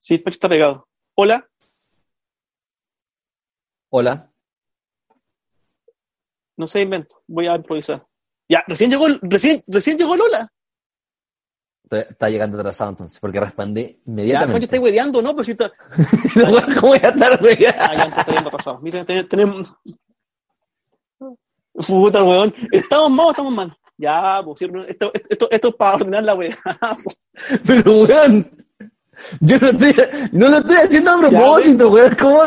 Sí, Pancho está pegado. Hola. Hola. No sé invento. Voy a improvisar. Ya, recién llegó, recién, recién llegó Lola. Está llegando atrasado entonces, porque respondí Ya, inmediatamente. Pancho está hueveando, ¿no? Si está. ¿Cómo voy a estar, güey? Ah, ya está viendo pasado. Mira, ten- tenemos. Puta, weón. ¿Estamos mal o estamos mal? Ya, pues, esto, esto, esto es para ordenar la weá. Pero, weón. Yo no estoy, no lo estoy haciendo a propósito, weón. ¿Cómo?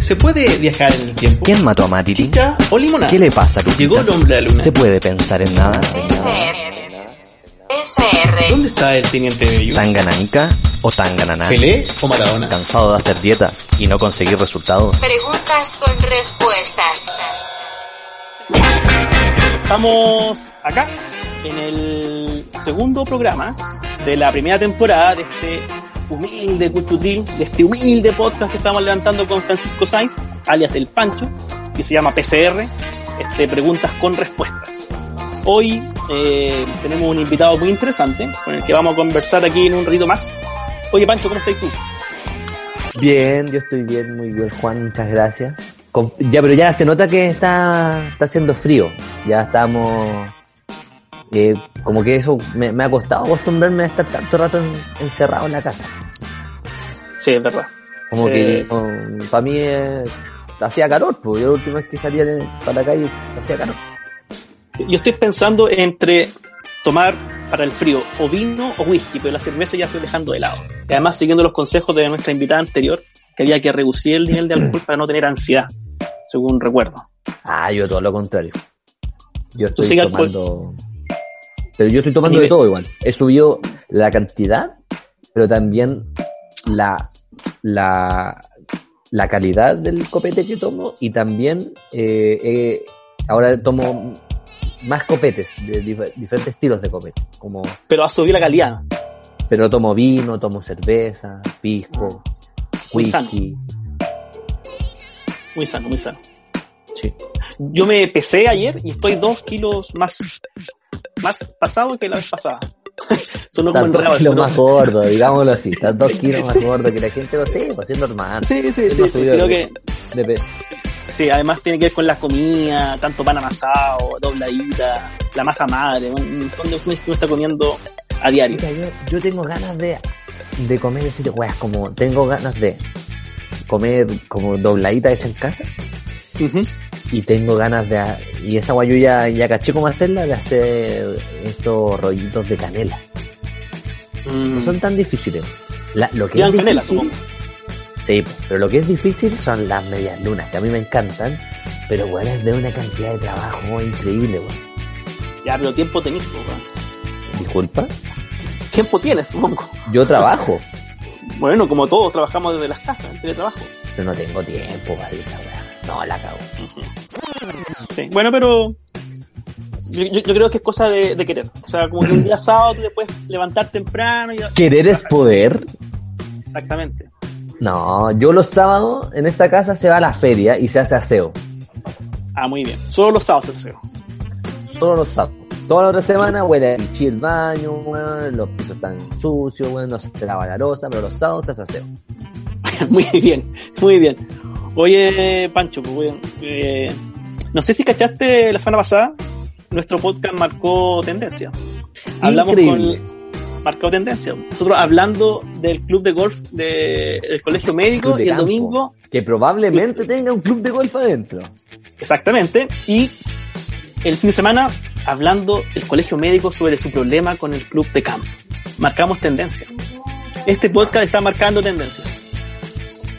¿Se puede viajar en el tiempo? ¿Quién mató a Matiti? ¿Chicha o limonada? ¿Qué le pasa, Lupita? Llegó el hombre a la luna. ¿Se puede pensar en nada? SR. ¿Dónde está el teniente Bello? ¿Tangananica o Tangananá? ¿Pelé o Maradona? ¿Cansado de hacer dietas y no conseguir resultados? Preguntas con respuestas. Estamos acá en el segundo programa de la primera temporada de este humilde Cultutril, de este humilde podcast que estamos levantando con Francisco Sainz, alias El Pancho, que se llama PCR, este, Preguntas con Respuestas. Hoy eh, tenemos un invitado muy interesante con el que vamos a conversar aquí en un ratito más. Oye Pancho, ¿cómo estás tú? Bien, yo estoy bien, muy bien, Juan, muchas gracias. Ya, pero ya se nota que está, está haciendo frío. Ya estamos. eh, como que eso me, ha costado acostumbrarme a estar tanto rato en- encerrado en la casa. Sí, es verdad. Como que para mí eh, hacía calor, pues yo la última vez que salía de- para la calle hacía calor. Yo estoy pensando entre tomar para el frío o vino o whisky, pero la cerveza ya estoy dejando de lado. Y además, siguiendo los consejos de nuestra invitada anterior, que había que reducir el nivel de alcohol para no tener ansiedad, según recuerdo. Ah, yo todo lo contrario. Yo estoy sigue alcohol. tomando. Pero yo estoy tomando de todo igual. He subido la cantidad, pero también la, la, la calidad del copete que tomo y también eh, eh, ahora tomo más copetes de dif- diferentes estilos de copete. Como, Pero ha subido la calidad. pero tomo vino, tomo cerveza, pisco, Muy sano. whisky. Muy sano, muy sano. Sí. Yo me pesé ayer y estoy dos kilos más, más pasado que la vez pasada. Estás dos enredado kilos más gordo, digámoslo así. Estás dos kilos más gordo que la gente lo sepa, es normal. Sí, sí, sí, sí, creo que de peso. sí, además tiene que ver con la comida, tanto pan amasado, dobladita, la masa madre, un montón de cosas que uno está comiendo a diario. Mira, yo, yo tengo ganas de, de comer decir, weas, como tengo ganas de comer como dobladita hecha en casa Ujú. Y tengo ganas de, y esa guay yo ya, ya caché cómo hacerla, de hacer estos rollitos de canela. No Mm. son tan difíciles. La- lo que es canela, difícil, sí, pero lo que es difícil son las medias lunas, que a mí me encantan, pero bueno, es de una cantidad de trabajo increíble, weón. Ya, pero tiempo tenés, weón. Disculpa, Tiempo tienes, supongo. yo trabajo, Bueno, como todos trabajamos desde las casas, en teletrabajo. pero no tengo tiempo para esa weá. No, la cago. Sí. Bueno, pero yo, creo que es cosa de, de querer. O sea, como que un día sábado tú te puedes levantar temprano y ¿Querer es poder? exactamente. No, yo los sábados en esta casa se va a la feria y se hace aseo. Ah, muy bien. Solo los sábados se hace aseo. Solo los sábados. Toda la otra semana huele a el baño, weón, los pisos están sucios, weón, no se lava la rosa, pero los sábados se hace aseo. muy bien, muy bien. Oye, Pancho, pues, weón, eh, no sé si cachaste la semana pasada, nuestro podcast marcó tendencia. Hablamos Increíble. con marcó tendencia. Nosotros hablando del club de golf de- del colegio médico de y el campo, domingo Que probablemente tenga un club de golf adentro. Exactamente. Y el fin de semana hablando el colegio médico sobre su problema con el club de campo. Marcamos tendencia. Este podcast está marcando tendencia.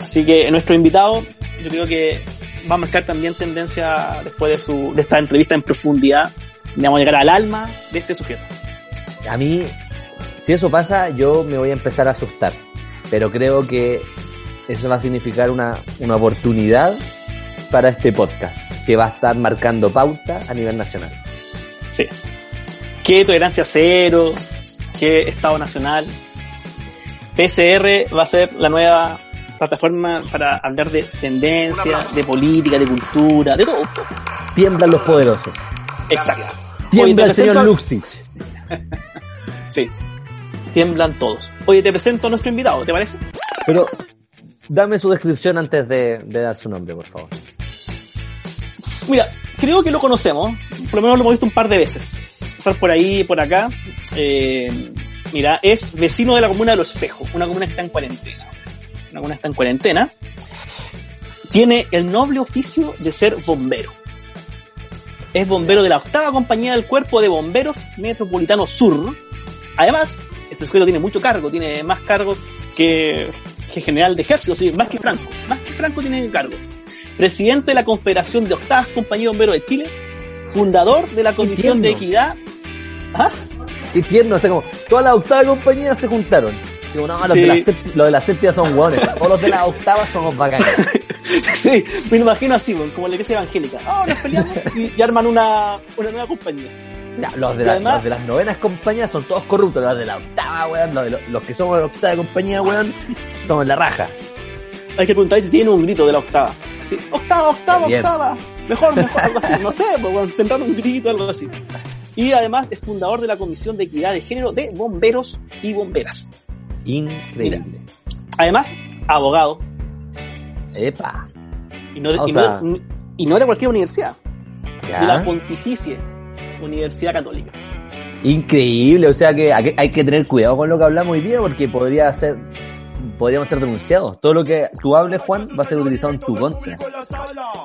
Así que nuestro invitado, yo creo que va a marcar también tendencia después de su, de esta entrevista en profundidad. Vamos a llegar al alma de este sujeto. A mí, si eso pasa, yo me voy a empezar a asustar. Pero creo que eso va a significar una, una oportunidad para este podcast, que va a estar marcando pauta a nivel nacional. Sí. ¿Qué tolerancia cero? ¿Qué Estado Nacional? PCR va a ser la nueva plataforma para hablar de tendencia, de política, de cultura, de todo. Tiemblan los poderosos. Exacto. Tiembla Oye, el señor presento- Luxich. Sí. Tiemblan todos. Oye, te presento a nuestro invitado, ¿te parece? Pero dame su descripción antes de, de dar su nombre, por favor. Mira, creo que lo conocemos, por lo menos lo hemos visto un par de veces. Pasar por ahí, por acá. Eh, mira, es vecino de la comuna de Los Espejos, una comuna que está en cuarentena. Una comuna que está en cuarentena. Tiene el noble oficio de ser bombero. Es bombero de la octava compañía del Cuerpo de Bomberos Metropolitano Sur. Además, este sujeto tiene mucho cargo, tiene más cargos que, que general de ejército, sí, más que Franco. Más que Franco tiene cargo presidente de la Confederación de Octavas Compañía Bomberos de Chile, fundador de la Comisión de. Equidad. ¿Ah? Qué tierno, o sea, como todas las octavas compañías se juntaron. Digo, no, los, Sí. de la sép- los de la séptima son hueones. Todos los de la octava somos bacanes. Sí, me imagino así, como la iglesia evangélica. Ah, nos peleamos y, y arman una, una nueva compañía. Ya, los, de la- además- los de las novenas compañías son todos corruptos. Los de la octava, weón. Los, de lo- los que somos de la octava compañía, weón, somos la raja. Hay que preguntar si tiene un grito de la octava. Sí, octava, octava, octava. Mejor, mejor, algo así. No sé, pues, bueno, tendrán un grito, algo así. Y además es fundador de la Comisión de Equidad de Género de Bomberos y Bomberas. Increíble. Además, abogado. Epa. Y no de, O y no sea- de- y no de cualquier universidad. Ya. de la Pontificia Universidad Católica. Increíble, o sea que hay que- hay que tener cuidado con lo que hablamos hoy día porque podría ser, podríamos ser denunciados. Todo lo que tú hables, Juan, va a ser utilizado en tu contra.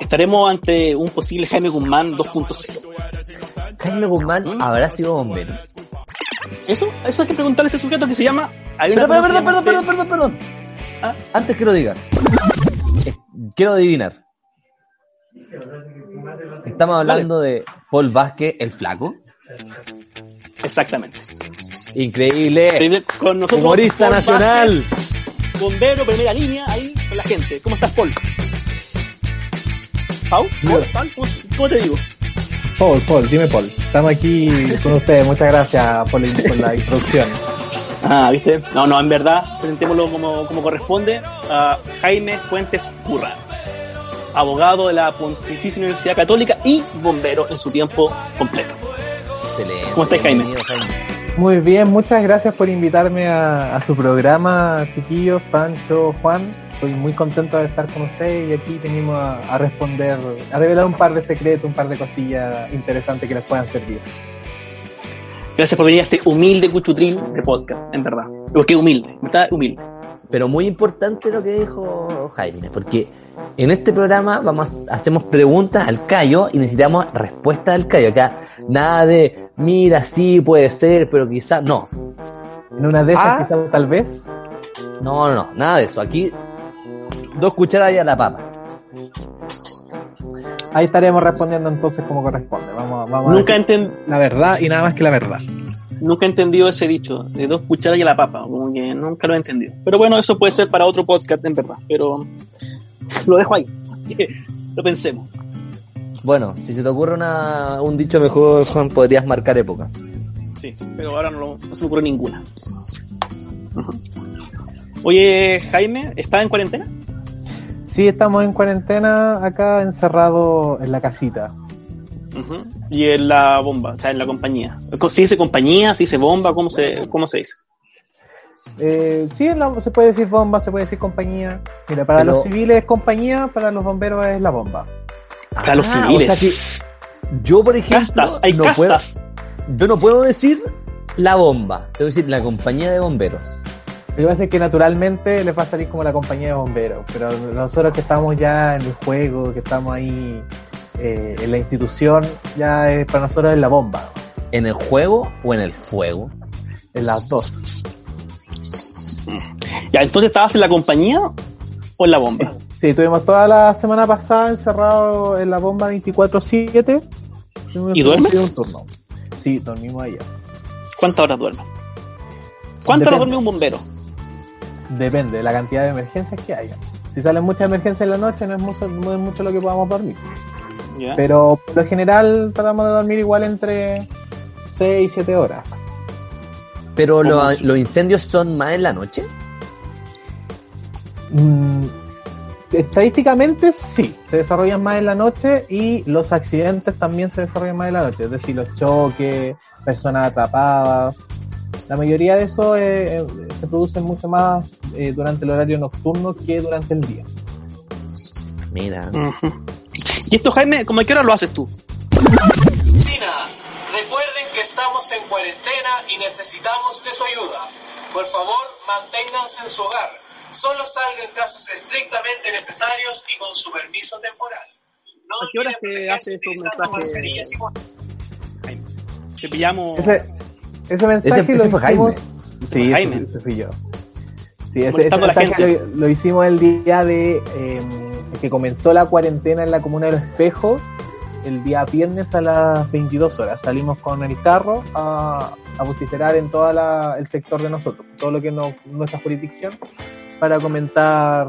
Estaremos ante un posible Jaime Guzmán 2.0. Jaime Guzmán ¿Mm? habrá sido bombero. Eso, eso hay que preguntarle a este sujeto que se llama. Hay una Pero, pero, cosa perdón, perdón, perdón, perdón, perdón. Ah. Antes que lo digas, eh, quiero adivinar. Estamos hablando de Paul Vázquez, el flaco. Exactamente. Increíble. Con nosotros. Humorista Paul nacional. Vázquez, bombero, primera línea, ahí con la gente. ¿Cómo estás, Paul? ¿Pau? ¿Paul? ¿Paul? ¿Cómo, cómo te digo? Paul, Paul, dime Paul. Estamos aquí con ustedes. Muchas gracias por la, por la introducción. Ah, ¿viste? No, no, en verdad, presentémoslo como, como corresponde a Jaime Fuentes Curra, abogado de la Pontificia Universidad Católica y bombero en su tiempo completo. Excelente. ¿Cómo estás, Jaime? Bienvenido, Jaime. Muy bien, muchas gracias por invitarme a, a su programa, chiquillos, Pancho, Juan. Estoy muy contento de estar con ustedes y aquí venimos a, a responder, a revelar un par de secretos, un par de cosillas interesantes que les puedan servir. Gracias por venir a este humilde cuchutril de podcast, en verdad. Porque humilde, ¿verdad? Humilde. Pero muy importante lo que dijo Jaime, porque en este programa vamos hacemos preguntas al callo y necesitamos respuestas al callo. Acá nada de mira, sí puede ser, pero quizás no. En una de esas, Ah. quizás, tal vez, No, no, no, nada de eso. Aquí dos cucharadas y a la papa. Ahí estaremos respondiendo entonces como corresponde. Vamos, a- vamos Nunca, a decir enten- la verdad y nada más que la verdad. nunca he entendido ese dicho de dos cucharas y a la papa. Como que nunca lo he entendido. Pero bueno, eso puede ser para otro podcast, en verdad. Pero lo dejo ahí. lo pensemos. Bueno, si se te ocurre una, un dicho mejor, Juan, podrías marcar época. Sí, pero ahora no, lo- no se me ocurre ninguna. Oye, Jaime, ¿estás en cuarentena? Sí, estamos en cuarentena acá encerrados en la casita. Y en la bomba, o sea, en la compañía. ¿Se dice compañía? ¿Se dice bomba? ¿Cómo se, cómo se dice? Eh, sí, en la- se puede decir bomba, se puede decir compañía. Mira, para Pero- los civiles es compañía, para los bomberos es la bomba. Para los Ah, civiles. O sea que yo, por ejemplo, castas, hay no castas. Puedo, yo no puedo decir la bomba, tengo que decir la compañía de bomberos. Lo que pasa es que naturalmente les va a salir como la compañía de bomberos, pero nosotros que estamos ya en el juego, que estamos ahí eh, en la institución, ya es, para nosotros es la bomba, ¿En el juego o en el fuego? en las dos. Ya, entonces estabas en la compañía o en la bomba. Sí, tuvimos toda la semana pasada encerrado en la bomba 24-7. Tuvimos ¿Y duermes? un turno. Sí, dormimos allá. ¿Cuántas horas duermes? ¿Cuántas horas duerme un bombero? Depende de la cantidad de emergencias que haya. Si salen muchas emergencias en la noche, no es mucho, no es mucho lo que podamos dormir. Ya. Pero por lo general tratamos de dormir igual entre 6 y 7 horas. Pero los incendios son más en la noche. Mm, estadísticamente sí, se desarrollan más en la noche y los accidentes también se desarrollan más en la noche. Es decir, los choques, personas atrapadas. La mayoría de eso eh, eh, se produce mucho más eh, durante el horario nocturno que durante el día. Mira. Y esto, Jaime, ¿cómo a qué hora lo haces tú? Tinas, recuerden que estamos en cuarentena y necesitamos de su ayuda. Por favor, manténganse en su hogar. Solo salgan en casos estrictamente necesarios y con su permiso temporal. No ¿A qué olviden te hace esos mensajes? Te pillamos. Ese, ese mensaje Ese- lo ese fue hicimos... Jaime. Sí, ese, Jaime. ese fui yo. Sí, ese, ese mensaje gente. lo, lo hicimos el día de eh, que comenzó la cuarentena en la comuna de Los Espejos, el día viernes a las 22 horas. Salimos con el carro a, a vociferar en todo el sector de nosotros, todo lo que es no- nuestra jurisdicción, para comentar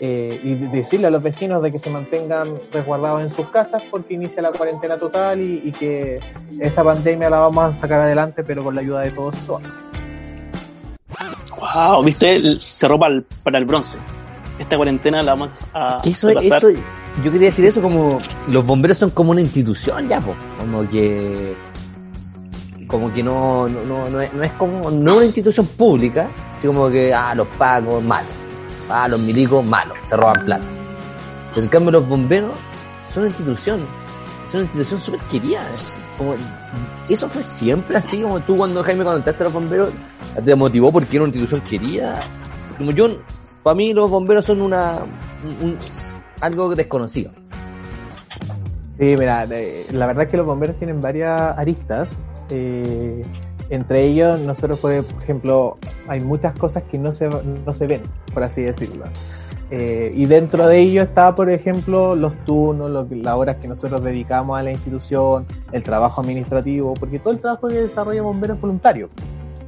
eh, y decirle a los vecinos de que se mantengan resguardados en sus casas porque inicia la cuarentena total y, y que esta pandemia la vamos a sacar adelante, pero con la ayuda de todos y todas. Wow, viste, cerró para el, para el bronce. Esta cuarentena la vamos a eso, eso, yo quería decir eso como los bomberos son como una institución ya, po. como que como que no, no, no, no es, no es como no una institución pública, como que ah los pagos malos, ah los milicos malos, se roban plata. Pero en cambio los bomberos son una institución, son una institución súper querida. Como, eso fue siempre así, como tú cuando Jaime cuando entraste a los bomberos, te motivó porque era una institución querida. Como yo, para mí los bomberos son una un- un- algo desconocido. Sí, mira, la verdad es que los bomberos tienen varias aristas. eh, entre ellos, nosotros, por ejemplo, hay muchas cosas que no se, no se ven, por así decirlo. Eh, y dentro de ello está, por ejemplo, los turnos, lo las horas que nosotros dedicamos a la institución, el trabajo administrativo, porque todo el trabajo que desarrolla bomberos es voluntario.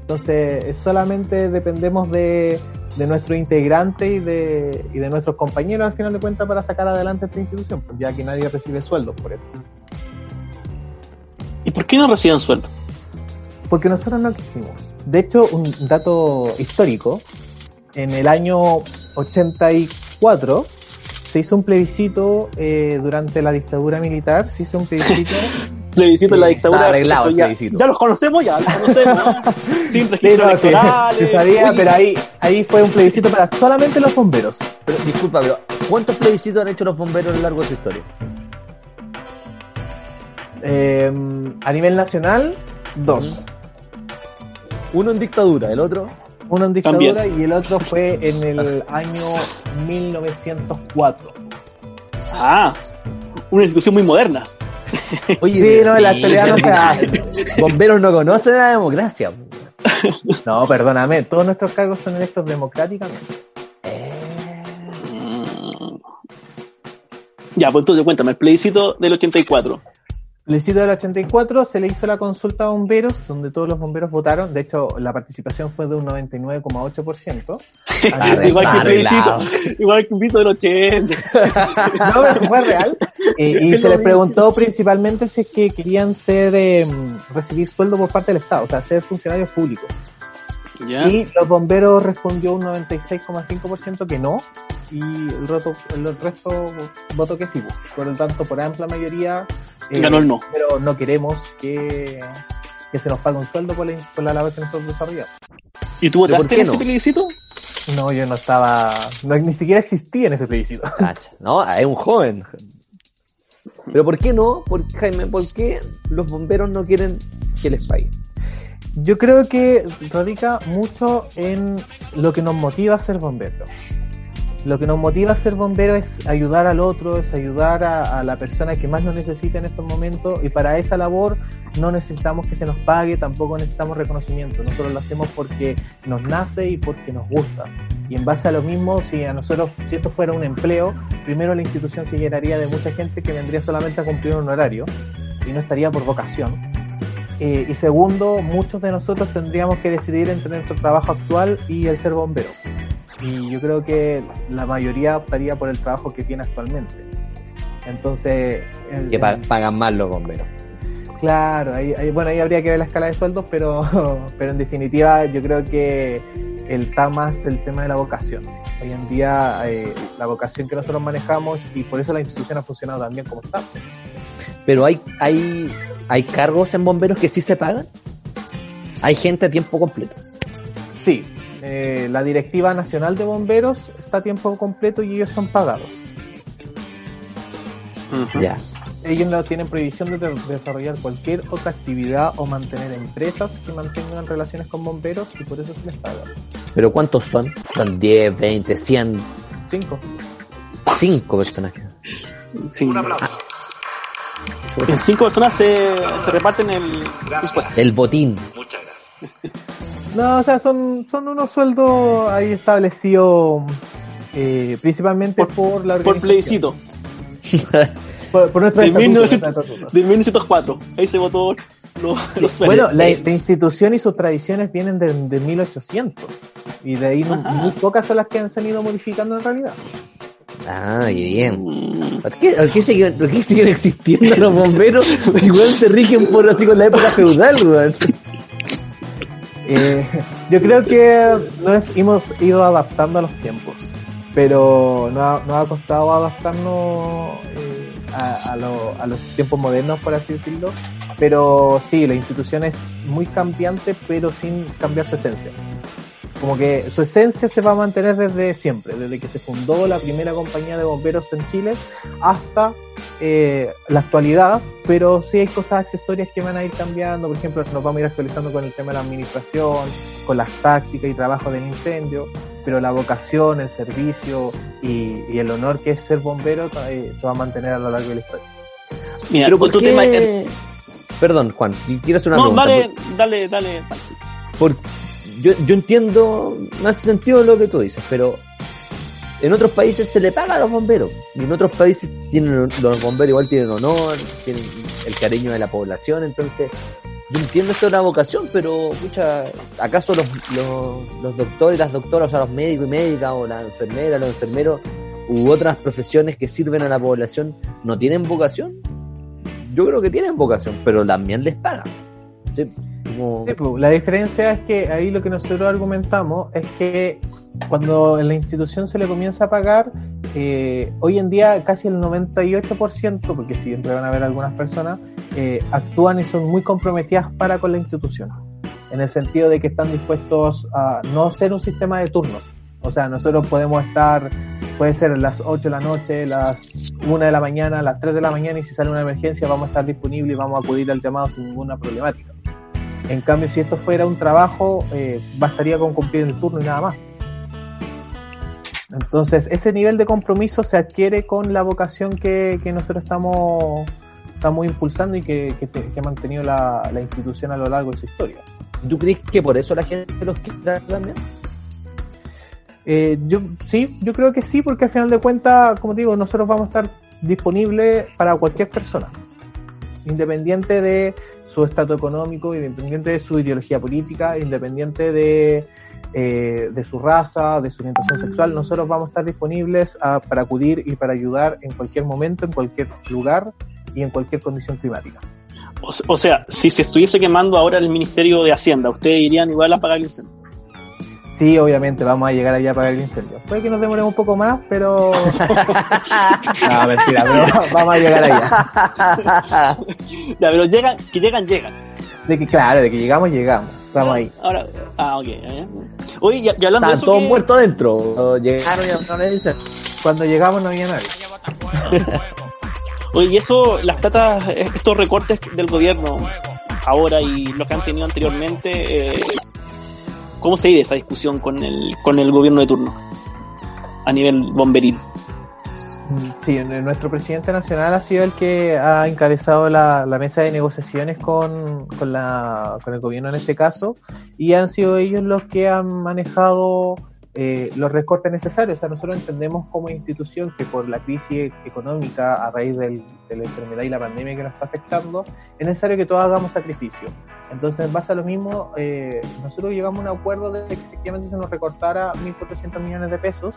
Entonces, solamente dependemos de, de nuestro integrante y de, y de nuestros compañeros al final de cuentas para sacar adelante esta institución, ya que nadie recibe sueldos por esto. ¿Y por qué no reciben sueldo? Porque nosotros no quisimos. De hecho, un dato histórico, en el año 84 se hizo un plebiscito eh, durante la dictadura militar, se hizo un plebiscito Plebiscito en la dictadura. arreglado ya, plebiscito. ya los conocemos, ya los conocemos. Sí, no, se sabía, pero ahí, ahí fue un plebiscito para solamente los bomberos. Pero disculpa, pero ¿cuántos plebiscitos han hecho los bomberos a lo largo de su historia? Eh, a nivel nacional, dos. Uno en dictadura, el otro. Uno en dictadura y el otro fue en el año 1904. Ah, una institución muy moderna. Oye, Sí, no, en la actualidad no se hace. Bomberos no conocen la democracia. No, perdóname, todos nuestros cargos son electos democráticamente. Ya, pues entonces cuéntame, el plebiscito del 84. Plebiscito del 84 se le hizo la consulta a bomberos, donde todos los bomberos votaron. De hecho, la participación fue de un 99,8%. Arre- igual que plebiscito, igual que el plebiscito del 80. No, pero fue real. Eh, y se les preguntó principalmente si es que querían ser eh, recibir sueldo por parte del Estado, o sea, ser funcionarios públicos. Ya. Y los bomberos respondió un 96,5% que no, y el resto, el resto votó que sí. Por lo tanto, por amplia mayoría, eh, Ganó el no. pero no queremos que, que se nos pague un sueldo por la, por la labor que nosotros desarrollamos. ¿Y tú ¿Pero por votaste qué en ese no? plebiscito? No, yo no estaba, no, ni siquiera existía en ese plebiscito. Cacha. No, es un joven. Pero ¿por qué no? ¿Por, Jaime, ¿por qué los bomberos no quieren que les paguen? Yo creo que radica mucho en lo que nos motiva a ser bomberos. Lo que nos motiva a ser bomberos es ayudar al otro, es ayudar a, la persona que más nos necesita en estos momentos y para esa labor no necesitamos que se nos pague, tampoco necesitamos reconocimiento. Nosotros lo hacemos porque nos nace y porque nos gusta. Y en base a lo mismo, si a nosotros, si esto fuera un empleo, primero la institución se llenaría de mucha gente que vendría solamente a cumplir un horario y no estaría por vocación. Eh, y segundo, muchos de nosotros tendríamos que decidir entre nuestro trabajo actual y el ser bombero. Y yo creo que la mayoría optaría por el trabajo que tiene actualmente. Entonces, el- Que pa- pagan más los bomberos. claro, ahí, ahí- bueno, ahí habría que ver la escala de sueldos, pero, pero en definitiva yo creo que el, está más el tema de la vocación. Hoy en día eh, la vocación que nosotros manejamos y por eso la institución ha funcionado tan bien como está. Pero hay, hay, hay cargos en bomberos que sí se pagan. Hay gente a tiempo completo. Sí, eh, la Directiva Nacional de Bomberos está a tiempo completo y ellos son pagados. Ya. Ellos no tienen prohibición de de desarrollar cualquier otra actividad o mantener empresas que mantengan relaciones con bomberos y por eso se les paga. Pero ¿cuántos son? Son 10, 20, 100, Cinco. 5 personajes. Sí. Un aplauso. En cinco personas se, se reparten el. El botín. Muchas gracias. No, o sea, son, son unos sueldos ahí establecidos eh, principalmente por, la Por plebiscito. Por, por nuestro De, estatuto, 1900 nuestro estatuto. de 1904. Ahí se votó los, los Bueno, la, la institución y sus tradiciones vienen de, de 1800 y de ahí muy, Ajá. muy pocas son las que han se han ido modificando en realidad. Ah, qué bien. Mm, ¿Por qué, por qué siguen, por qué siguen existiendo los bomberos? Si weón se rigen por así con la época feudal, weón. Eh, yo creo que nos hemos ido adaptando a los tiempos, pero nos ha, nos ha costado adaptarnos eh, a, a lo- a los tiempos modernos, por así decirlo. Pero sí, la institución es muy cambiante, pero sin cambiar su esencia. Como que su esencia se va a mantener desde siempre, desde que se fundó la primera compañía de bomberos en Chile hasta eh, la actualidad, pero sí hay cosas accesorias que van a ir cambiando, por ejemplo, nos vamos a ir actualizando con el tema de la administración, con las tácticas y trabajo del incendio, pero la vocación, el servicio y, y el honor que es ser bombero eh, se va a mantener a lo largo de la historia. Mira, Pero ¿por tu qué? tema es- Perdón, Juan, quiero hacer una No, pregunta. dale, dale, dale. Por- yo, yo entiendo, me hace sentido lo que tú dices, pero en otros países se le paga a los bomberos. Y en otros países tienen los bomberos igual tienen honor, tienen el cariño de la población, entonces yo entiendo esto de la vocación, pero mucha, ¿acaso los, los, los doctores y las doctoras, o sea, los médicos y médicas, o las enfermeras, los enfermeros, u otras profesiones que sirven a la población, no tienen vocación? Yo creo que tienen vocación, pero también les pagan. Sí, pues, la diferencia es que ahí lo que nosotros argumentamos es que cuando en la institución se le comienza a pagar, eh, hoy en día casi el 98%, porque siempre van a haber algunas personas, eh, actúan y son muy comprometidas para con la institución, en el sentido de que están dispuestos a no ser un sistema de turnos. O sea, nosotros podemos estar, puede ser las 8 de la noche, las 1 de la mañana, las 3 de la mañana y si sale una emergencia vamos a estar disponibles y vamos a acudir al llamado sin ninguna problemática. En cambio, si esto fuera un trabajo, eh, bastaría con cumplir el turno y nada más. Entonces, ese nivel de compromiso se adquiere con la vocación que, que nosotros estamos, estamos impulsando y que, que ha mantenido la, la institución a lo largo de su historia. ¿Tú crees que por eso la gente los quiere también? Eh, yo sí, yo creo que sí, porque al final de cuentas, como te digo, nosotros vamos a estar disponibles para cualquier persona, independiente de su estatus económico, independiente de su ideología política, independiente de, eh, de su raza, de su orientación sexual. Nosotros vamos a estar disponibles a- para acudir y para ayudar en cualquier momento, en cualquier lugar y en cualquier condición climática. O, se- o sea, si se estuviese quemando ahora el Ministerio de Hacienda, ¿ustedes irían igual a pagar el incendio? Sí, obviamente vamos a llegar allá a apagar el incendio. Puede que nos demoremos un poco más, pero... no, mentira, pero vamos a llegar allá. Ya, pero llegan, que llegan, llegan. De que, claro, de que llegamos, llegamos. Estamos ahí. Ahora, ah, ok. ya, ya. Oye, y, y hablando de Estaban eso, todos ¿qué- muertos adentro. Llegaron y no le dicen. Cuando llegamos no había nadie. Oye, y eso, las platas, estos recortes del gobierno ahora y los que han tenido anteriormente, eh, ¿cómo se vive esa discusión con el, con el gobierno de turno? A nivel bomberil. Sí, nuestro presidente nacional ha sido el que ha encabezado la, la mesa de negociaciones con, con, la, con el gobierno en este caso y han sido ellos los que han manejado eh, los recortes necesarios. O sea, nosotros entendemos como institución que por la crisis económica a raíz del- de la enfermedad y la pandemia que nos está afectando, es necesario que todos hagamos sacrificio. Entonces, en base a lo mismo, eh, nosotros llegamos a un acuerdo de que efectivamente se nos recortara 1.400 millones de pesos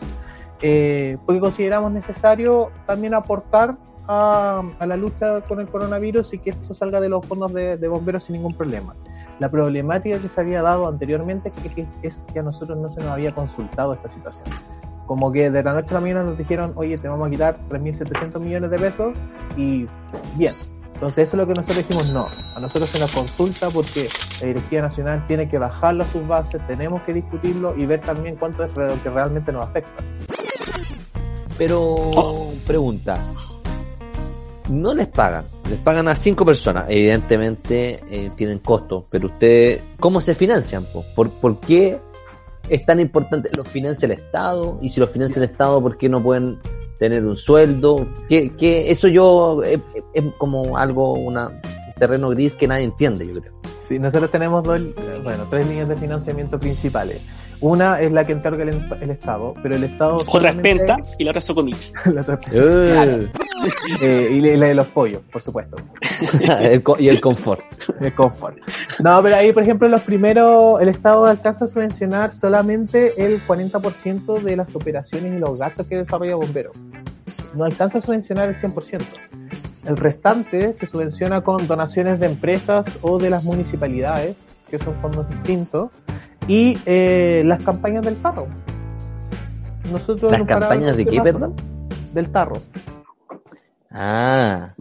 eh, porque consideramos necesario también aportar a, la lucha con el coronavirus y que eso salga de los fondos de, de bomberos sin ningún problema. La problemática que se había dado anteriormente es que, es que a nosotros no se nos había consultado esta situación. Como que de la noche a la mañana nos dijeron, oye, te vamos a quitar 3.700 millones de pesos y bien, Entonces eso es lo que nosotros dijimos, no, a nosotros se nos consulta porque la Directiva Nacional tiene que bajarlo a sus bases, tenemos que discutirlo y ver también cuánto es lo que realmente nos afecta. Pero, pregunta. No les pagan. Les pagan a cinco personas. Evidentemente eh, tienen costos. Pero ustedes, ¿cómo se financian? po? ¿Por, ¿Por qué es tan importante? ¿Los financia el Estado? Y si los financia el Estado, ¿por qué no pueden tener un sueldo? ¿Qué, qué- eso yo es, es como algo, una, un terreno gris que nadie entiende, yo creo. Sí, nosotros tenemos dos, eh, bueno, tres líneas de financiamiento principales. Una es la que encarga el, el Estado, pero el Estado... Otra es y la otra es Socomich. La otra es- Eh, eh, y la de los pollos, por supuesto. el co- y el confort. El confort. No, pero ahí, por ejemplo, los primeros, el Estado alcanza a subvencionar solamente el 40% de las operaciones y los gastos que desarrolla Bomberos. No alcanza a subvencionar el 100%. El restante se subvenciona con donaciones de empresas o de las municipalidades, que son fondos distintos, y eh, las campañas del tarro. Nosotros ¿Las campañas de qué, perdón? Del tarro. Ah,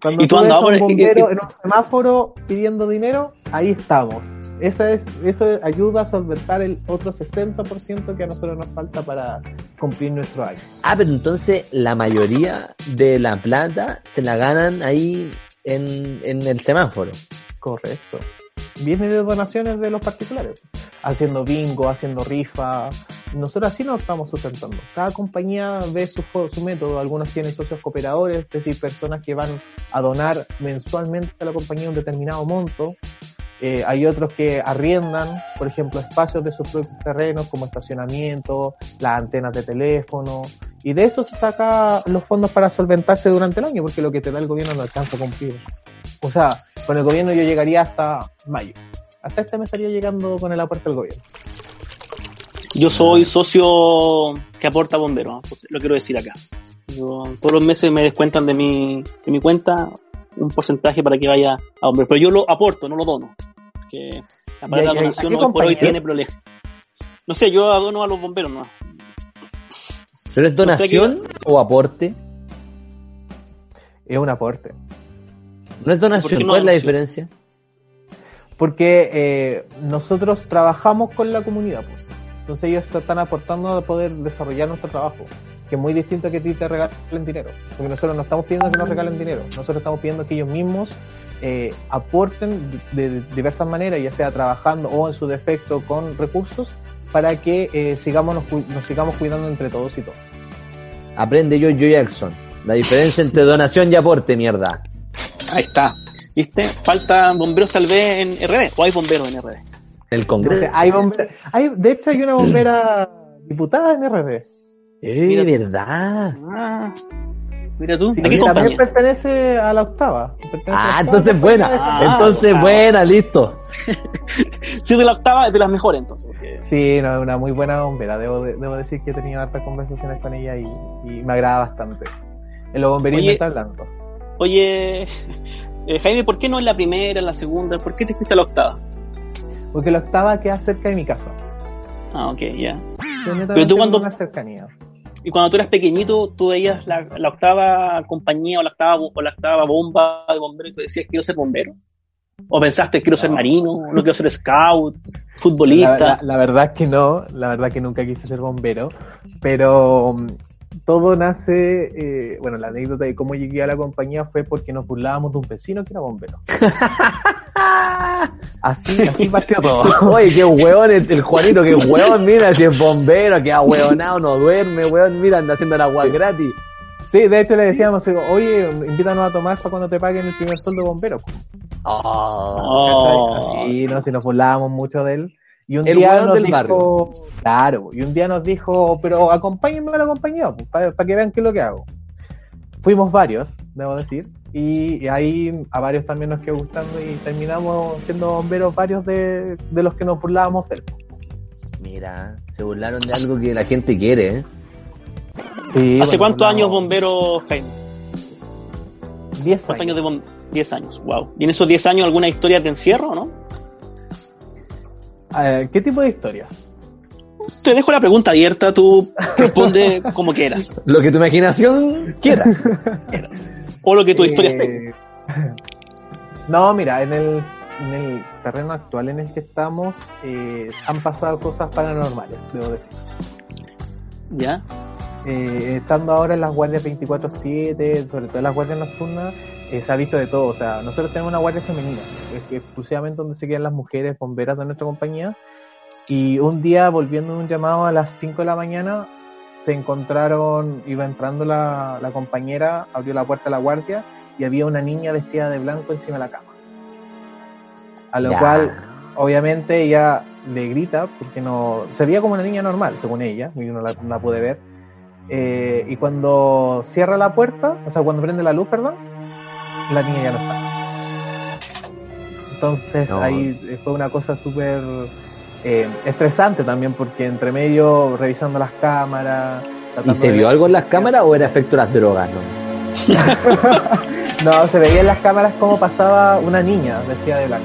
Cuando ¿Y tú tú ves a un bombero y- en un semáforo pidiendo dinero, ahí estamos. Esa es, eso ayuda a solventar el otro 60% que a nosotros nos falta para cumplir nuestro año. Ah, pero entonces la mayoría de la plata se la ganan ahí en, en el semáforo. Correcto. Viene de donaciones de los particulares, haciendo bingo, haciendo rifa. Nosotros así nos estamos sustentando. Cada compañía ve su, su método. Algunos tienen socios cooperadores, es decir, personas que van a donar mensualmente a la compañía un determinado monto. Eh, hay otros que arriendan, por ejemplo, espacios de sus propios terrenos como estacionamiento, las antenas de teléfono, y de eso se saca los fondos para solventarse durante el año, porque lo que te da el gobierno no alcanza a cumplir. O sea, con el gobierno yo llegaría hasta mayo. Hasta este me estaría llegando con el aporte del gobierno. Yo soy socio que aporta bomberos, pues, lo quiero decir acá. Yo, todos los meses me descuentan de mi, de mi cuenta un porcentaje para que vaya a bomberos, pero yo lo aporto, no lo dono. Que la palabra ¿Y a- y a- donación hoy por hoy tiene problemas. No sé, yo adono a los bomberos, no. ¿Pero es donación o aporte? Es un aporte. No es ¿Por donación, no ¿cuál es la diferencia? Porque eh, nosotros trabajamos con la comunidad. Pues. Entonces ellos te están aportando a poder desarrollar nuestro trabajo. Que es muy distinto a que a ti te regalen dinero. Porque nosotros no estamos pidiendo que nos regalen dinero. Nosotros estamos pidiendo que ellos mismos eh, aporten de, de diversas maneras, ya sea trabajando o en su defecto con recursos, para que eh, sigamos nos, sigamos cuidando entre todos y todas. Aprende yo, yo Jackson. La diferencia entre donación y aporte, mierda. Ahí está. ¿Viste? Faltan bomberos tal vez en RD, o hay bomberos en RD. El Congreso. Hay bombe- hay, de hecho, hay una bombera diputada en RD. Eh, Mira. verdad. Ah, mira tú, Sí, ¿de qué también compañía? pertenece a la octava. Pertenece a la Ah, octava entonces buena. de- Ah, entonces ah. buena, listo. Si de la octava es de las mejores entonces. porque- Sí, no, es una muy buena bombera. Debo, de- debo decir que he tenido hartas conversaciones con ella y, y me agrada bastante. En los bomberismo está hablando. Oye, eh, Jaime, ¿por qué no en la primera, en la segunda? ¿Por qué te fuiste a la octava? Porque la octava queda cerca de mi casa. Ah, ok, ya. Pero tú cuando- Una cercanía. Y cuando tú eras pequeñito, tú veías la, la octava compañía o la octava, o la octava bomba de bomberos y tú decías, quiero ser bombero. ¿O pensaste, quiero ser No. marino? ¿No quiero ser scout? ¿Futbolista? la- la verdad es que no, la verdad que nunca quise ser bombero, pero mm, todo nace, eh, bueno, la anécdota de cómo llegué a la compañía fue porque nos burlábamos de un vecino que era bombero. Así, así partió todo. Oye, qué hueón el, el Juanito, qué hueón, mira, si es bombero, que hueonado, no duerme, hueón, mira, anda haciendo el agua gratis. Sí, de hecho le decíamos, oye, invítanos a tomar para cuando te paguen el primer sueldo de bombero. Oh. Así, no, si nos burlábamos mucho de él. Y un El día nos del dijo, barrio. claro, y un día nos dijo, pero acompáñenme a la compañía, para que vean qué es lo que hago. Fuimos varios, debo decir, y, y ahí a varios también nos quedó gustando y terminamos siendo bomberos varios de, de los que nos burlábamos de él. Mira, se burlaron de algo que la gente quiere, ¿eh? Sí, ¿Hace bueno, cuántos años bomberos, Jaime? 10 ¿Cuántos años. años de bomberos? 10 años, wow. ¿Y en esos 10 años alguna historia de encierro, no? Eh, ¿Qué tipo de historias? Te dejo la pregunta abierta, tú responde como quieras. Lo que tu imaginación quiera. O lo que tu historia Eh, esté. No, mira, en el, en el terreno actual en el que estamos eh, han pasado cosas paranormales, debo decir. ¿Ya? Eh, estando ahora en las guardias 24/7, sobre todo en las guardias nocturnas, eh, se ha visto de todo. O sea, nosotros tenemos una guardia femenina, es que exclusivamente donde se quedan las mujeres bomberas de nuestra compañía. Y un día, volviendo un llamado a las 5 de la mañana, se encontraron, iba entrando la, la compañera, abrió la puerta de la guardia y había una niña vestida de blanco encima de la cama. A lo Ya. cual, obviamente, ella le grita, porque no. Se veía como una niña normal, según ella, y no la, no la pude ver. Eh, y cuando cierra la puerta, o sea, cuando prende la luz, perdón, la niña ya no está. Entonces No. ahí eh, fue una cosa súper eh, estresante también, porque entre medio revisando las cámaras. ¿Y se vio algo en las cámaras o era efecto de las drogas? No? No, se veía en las cámaras cómo pasaba una niña vestida de blanco.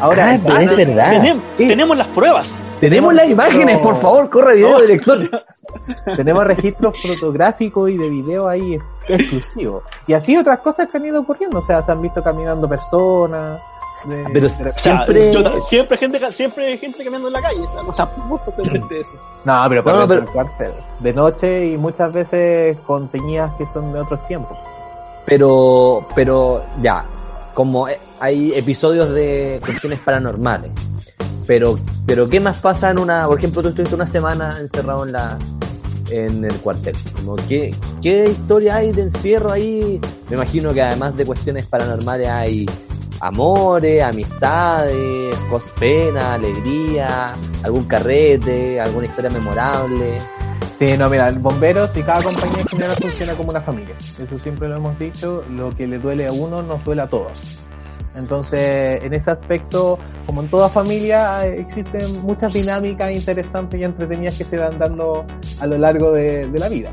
Ahora, Ah, pero es verdad. Tenemos, Sí. tenemos las pruebas. Tenemos las imágenes, por favor, corre video, director. tenemos registros fotográficos y de video ahí ex- exclusivos. Y así otras cosas que han ido ocurriendo. O sea, se han visto caminando personas. de- Pero de O sea, Siempre- yo siempre gente siempre hay gente caminando en la calle, o sea, no sorprendente eso. No, pero por No, pero- cuartel. De noche y muchas veces con teñidas que son de otros tiempos. Pero, pero ya, como eh, hay episodios de cuestiones paranormales, pero, pero ¿qué más pasa en una, por ejemplo, tú estuviste una semana encerrado en la, en el cuartel? Como, ¿qué, ¿Qué historia hay de encierro ahí? Me imagino que además de cuestiones paranormales hay amores, amistades, cos pena, alegría, algún carrete, alguna historia memorable. Sí, no, mira, bomberos y cada compañía en general funciona como una familia. Eso siempre lo hemos dicho. Lo que le duele a uno nos duele a todos. Entonces, en ese aspecto, como en toda familia, existen muchas dinámicas interesantes y entretenidas que se van dando a lo largo de, de la vida.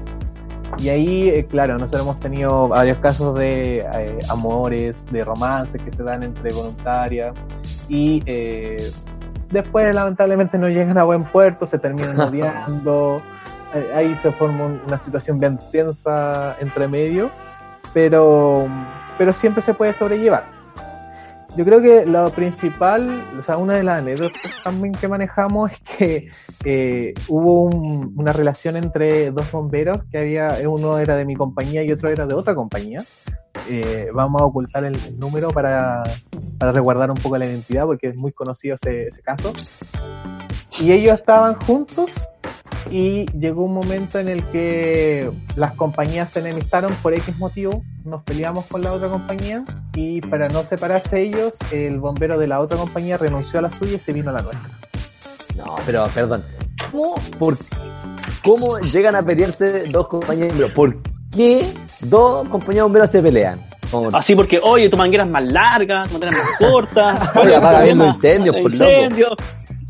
Y ahí, eh, claro, nosotros hemos tenido varios casos de eh, amores, de romances que se dan entre voluntarias y eh, después lamentablemente no llegan a buen puerto, se terminan odiando, ahí se forma un- una situación bien tensa entre medio, pero, pero siempre se puede sobrellevar. Yo creo que lo principal, o sea, una de las anécdotas también que manejamos es que eh, hubo un- una relación entre dos bomberos que había, uno era de mi compañía y otro era de otra compañía. Eh, vamos a ocultar el número para, para resguardar un poco la identidad porque es muy conocido ese, ese caso. Y ellos estaban juntos y llegó un momento en el que las compañías se enemistaron por X motivo, nos peleamos con la otra compañía y para no separarse ellos, el bombero de la otra compañía renunció a la suya y se vino a la nuestra. No, pero perdón. ¿Cómo, por, ¿Cómo llegan a pelearse dos compañeros de bomberos? ¿Por qué dos compañeros de bomberos se pelean? Como- Así porque, oye, tu manguera es más larga, tu manguera es más corta. Oye, apaga bien los incendios, por loco.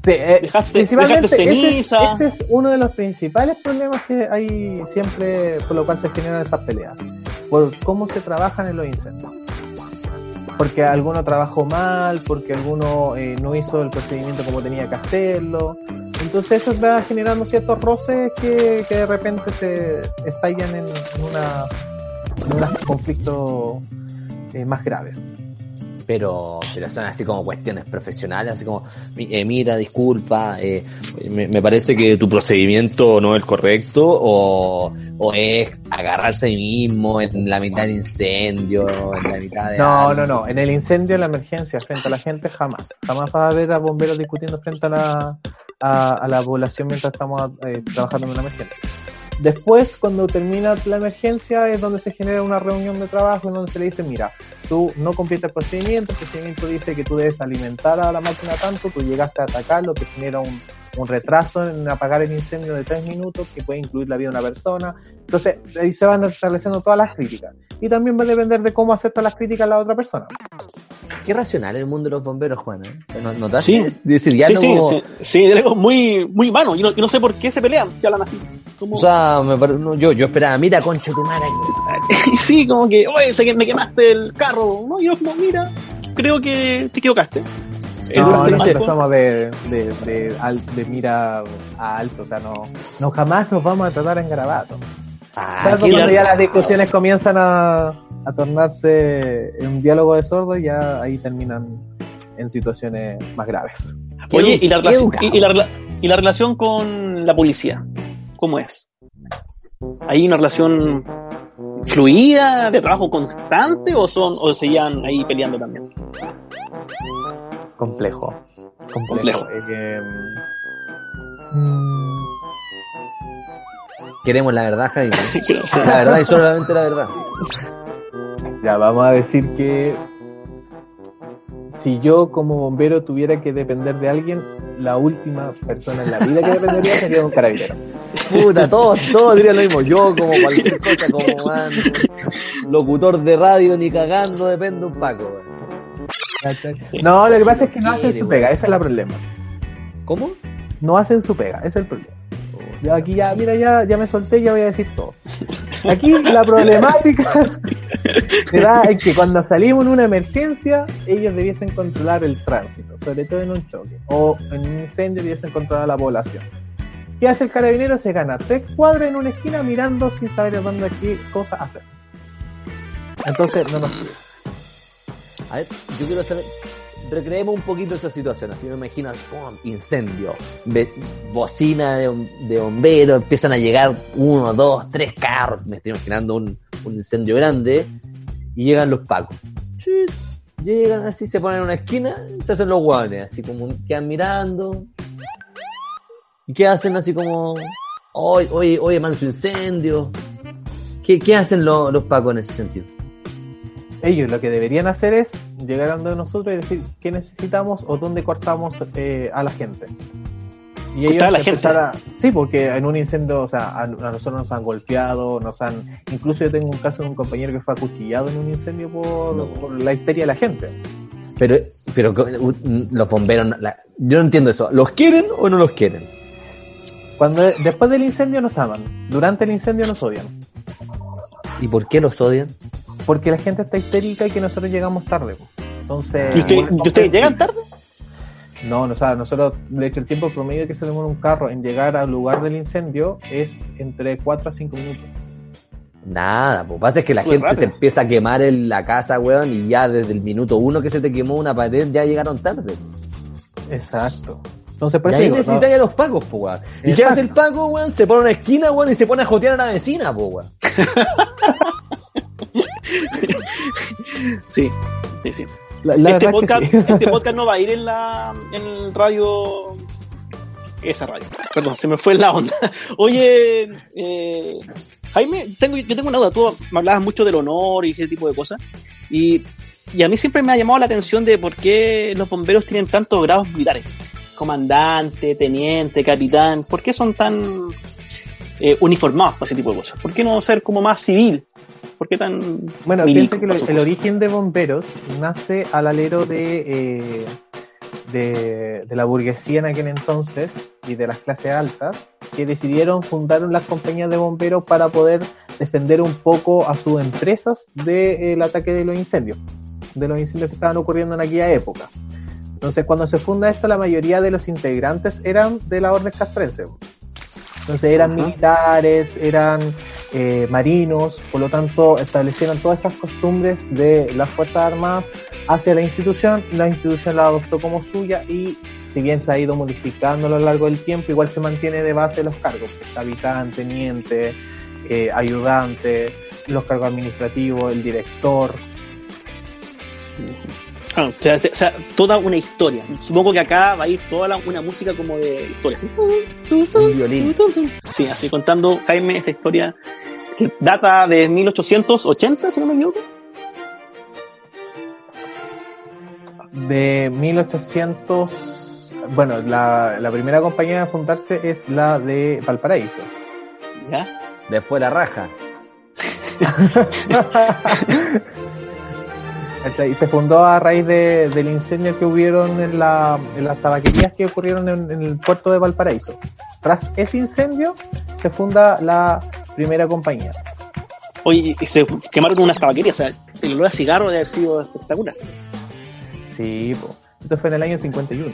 Sí, eh, Dejaste- principalmente dejaste ese es- ceniza. Ese, es, uno de los principales problemas que hay siempre por lo cual se generan estas peleas. Por cómo se trabajan en los incendios. Porque alguno trabajó mal, porque alguno eh, no hizo el procedimiento como tenía que hacerlo. Entonces eso va generando ciertos roces que, que de repente se estallan en, en una, en unos conflictos eh, más graves. Pero, pero son así como cuestiones profesionales, así como, eh, mira, disculpa, eh, me, me parece que tu procedimiento no es el correcto, o, o es agarrarse a sí mismo en la mitad del incendio, en la mitad de... No, algo. no, no. En el incendio, en la emergencia, frente a la gente, jamás. Jamás vas a ver a bomberos discutiendo frente a la, a, a la población mientras estamos eh, trabajando en una emergencia. Después, cuando termina la emergencia, es donde se genera una reunión de trabajo en donde se le dice, mira, tú no cumpliste el procedimiento, el procedimiento dice que tú debes alimentar a la máquina tanto, tú llegaste a atacar, lo que genera un, un retraso en apagar el incendio de tres minutos, que puede incluir la vida de una persona. Entonces, ahí se van estableciendo todas las críticas. Y también va a depender de cómo acepta las críticas la otra persona. Qué racional el mundo de los bomberos, Juan, ¿eh? ¿No- ¿Notaste? Sí. Decir, ya sí, no sí, sí, sí, es algo muy, muy humano. Y no, y no sé por qué se pelean si hablan así. Como- O sea, me pare- no, yo, yo esperaba, mira, concha tu madre. sí, como que, oye, sé que me quemaste el carro. No, yo como, mira, creo que te equivocaste. No, tiempo- somos de, de, de, de mira a alto, o sea, no, no jamás nos vamos a tratar en garabato. Ah, Salvo cuando ya las discusiones comienzan a, a tornarse en un diálogo de sordos, ya ahí terminan en situaciones más graves. Oye, ¿y la, relación, educado. y, y la, rela- y la relación con la policía? ¿Cómo es? ¿Hay una relación fluida, de trabajo constante o son o seguían ahí peleando también? Complejo. Complejo. Complejo. Eh, mm, Queremos la verdad, Jaime. La verdad y solamente la verdad. Ya, vamos a decir que si yo como bombero tuviera que depender de alguien, la última persona en la vida que dependería sería un carabinero. Puta, todos, todos dirían lo mismo. Yo, como cualquier cosa, como man, locutor de radio, ni cagando, depende de un Paco. No, lo que pasa es que no hacen su pega, ese es el problema. ¿Cómo? No hacen su pega, ese es el problema. Yo aquí ya, mira, ya, ya me solté, ya voy a decir todo. Aquí la problemática se da en que cuando salimos en una emergencia, ellos debiesen controlar el tránsito, sobre todo en un choque, o en un incendio debiesen controlar la población. ¿Qué hace el carabinero? Se gana tres cuadras en una esquina mirando sin saber dónde qué cosa hacer. Entonces, no nos sirve. A ver, yo quiero saber. Recreemos un poquito esa situación. Así me imagino, ¡pum! incendio, bocina de, de bomberos, empiezan a llegar uno, dos, tres carros. Me estoy imaginando un, un incendio grande. Y llegan los pacos. Llegan así, se ponen en una esquina, se hacen los guanes, así como quedan mirando. ¿Y qué hacen así como, oye, oye, oye, man, su incendio? ¿Qué, qué hacen lo- los pacos en ese sentido? Ellos lo que deberían hacer es llegar a donde nosotros y decir qué necesitamos o dónde cortamos eh, a la gente. Y a la gente. a- Sí, porque en un incendio, o sea, a, nosotros nos han golpeado, nos han... Incluso yo tengo un caso de un compañero que fue acuchillado en un incendio por, No. por la histeria de la gente. Pero, pero los bomberos, la- yo no entiendo eso. ¿Los quieren o no los quieren? Cuando Después del incendio nos aman, durante el incendio nos odian. ¿Y por qué los odian? Porque la gente está histérica y que nosotros llegamos tarde. po. Entonces... ¿Y, usted- y ustedes llegan tarde? No, no, o sea, nosotros, de hecho, el tiempo promedio que se demora un carro en llegar al lugar del incendio es entre 4 a 5 minutos. Nada, pues pasa es que la gente rápido. se empieza a quemar en la casa, weón, y ya desde el minuto uno que se te quemó una pared ya llegaron tarde. Exacto. Entonces, por y ahí necesitan no, a los pacos, pues, weón. ¿Y qué hace el paco, weón? Se pone a una esquina, weón, y se pone a jotear a la vecina, pues, weón. Sí, sí, sí. la, la este, verdad podcast, sí. este podcast no va a ir en la en radio esa radio. Perdón se me fue la onda. Oye eh, Jaime tengo yo tengo una duda. Tú me hablabas mucho del honor y ese tipo de cosas. Y, y a mí siempre me ha llamado la atención de por qué los bomberos tienen tantos grados militares. Comandante teniente capitán. Por qué son tan eh, uniformados para ese tipo de cosas por qué no ser como más civil por qué tan Bueno, piensa que el origen de bomberos nace al alero de, eh, de, de la burguesía en aquel entonces y de las clases altas que decidieron fundar las compañías de bomberos para poder defender un poco a sus empresas del ataque de los incendios, de los incendios que estaban ocurriendo en aquella época. Entonces, cuando se funda esto, la mayoría de los integrantes eran de la orden castrense. Entonces eran Ajá. militares, eran eh, marinos, por lo tanto establecieron todas esas costumbres de las Fuerzas Armadas hacia la institución, la institución la adoptó como suya y si bien se ha ido modificando a lo largo del tiempo, igual se mantiene de base los cargos, pues, capitán, teniente, eh, ayudante, los cargos administrativos, el director. Ah, o, sea, o sea, toda una historia. Supongo que acá va a ir toda la- una música como de historia. así. Un violín. Sí, así contando Jaime esta historia que data de 1880, si no me equivoco. De 1800, bueno, la, la primera compañía a fundarse es la de Valparaíso. ¿Ya? De fuera raja. ¿Cachai? Y se fundó a raíz de- del incendio que hubieron en, la, en las tabaquerías que ocurrieron en, en el puerto de Valparaíso. Tras ese incendio se funda la primera compañía. Oye, y se quemaron unas tabaquerías. O sea, el olor a cigarro debe haber sido espectacular. Sí, po. esto fue en el año 51.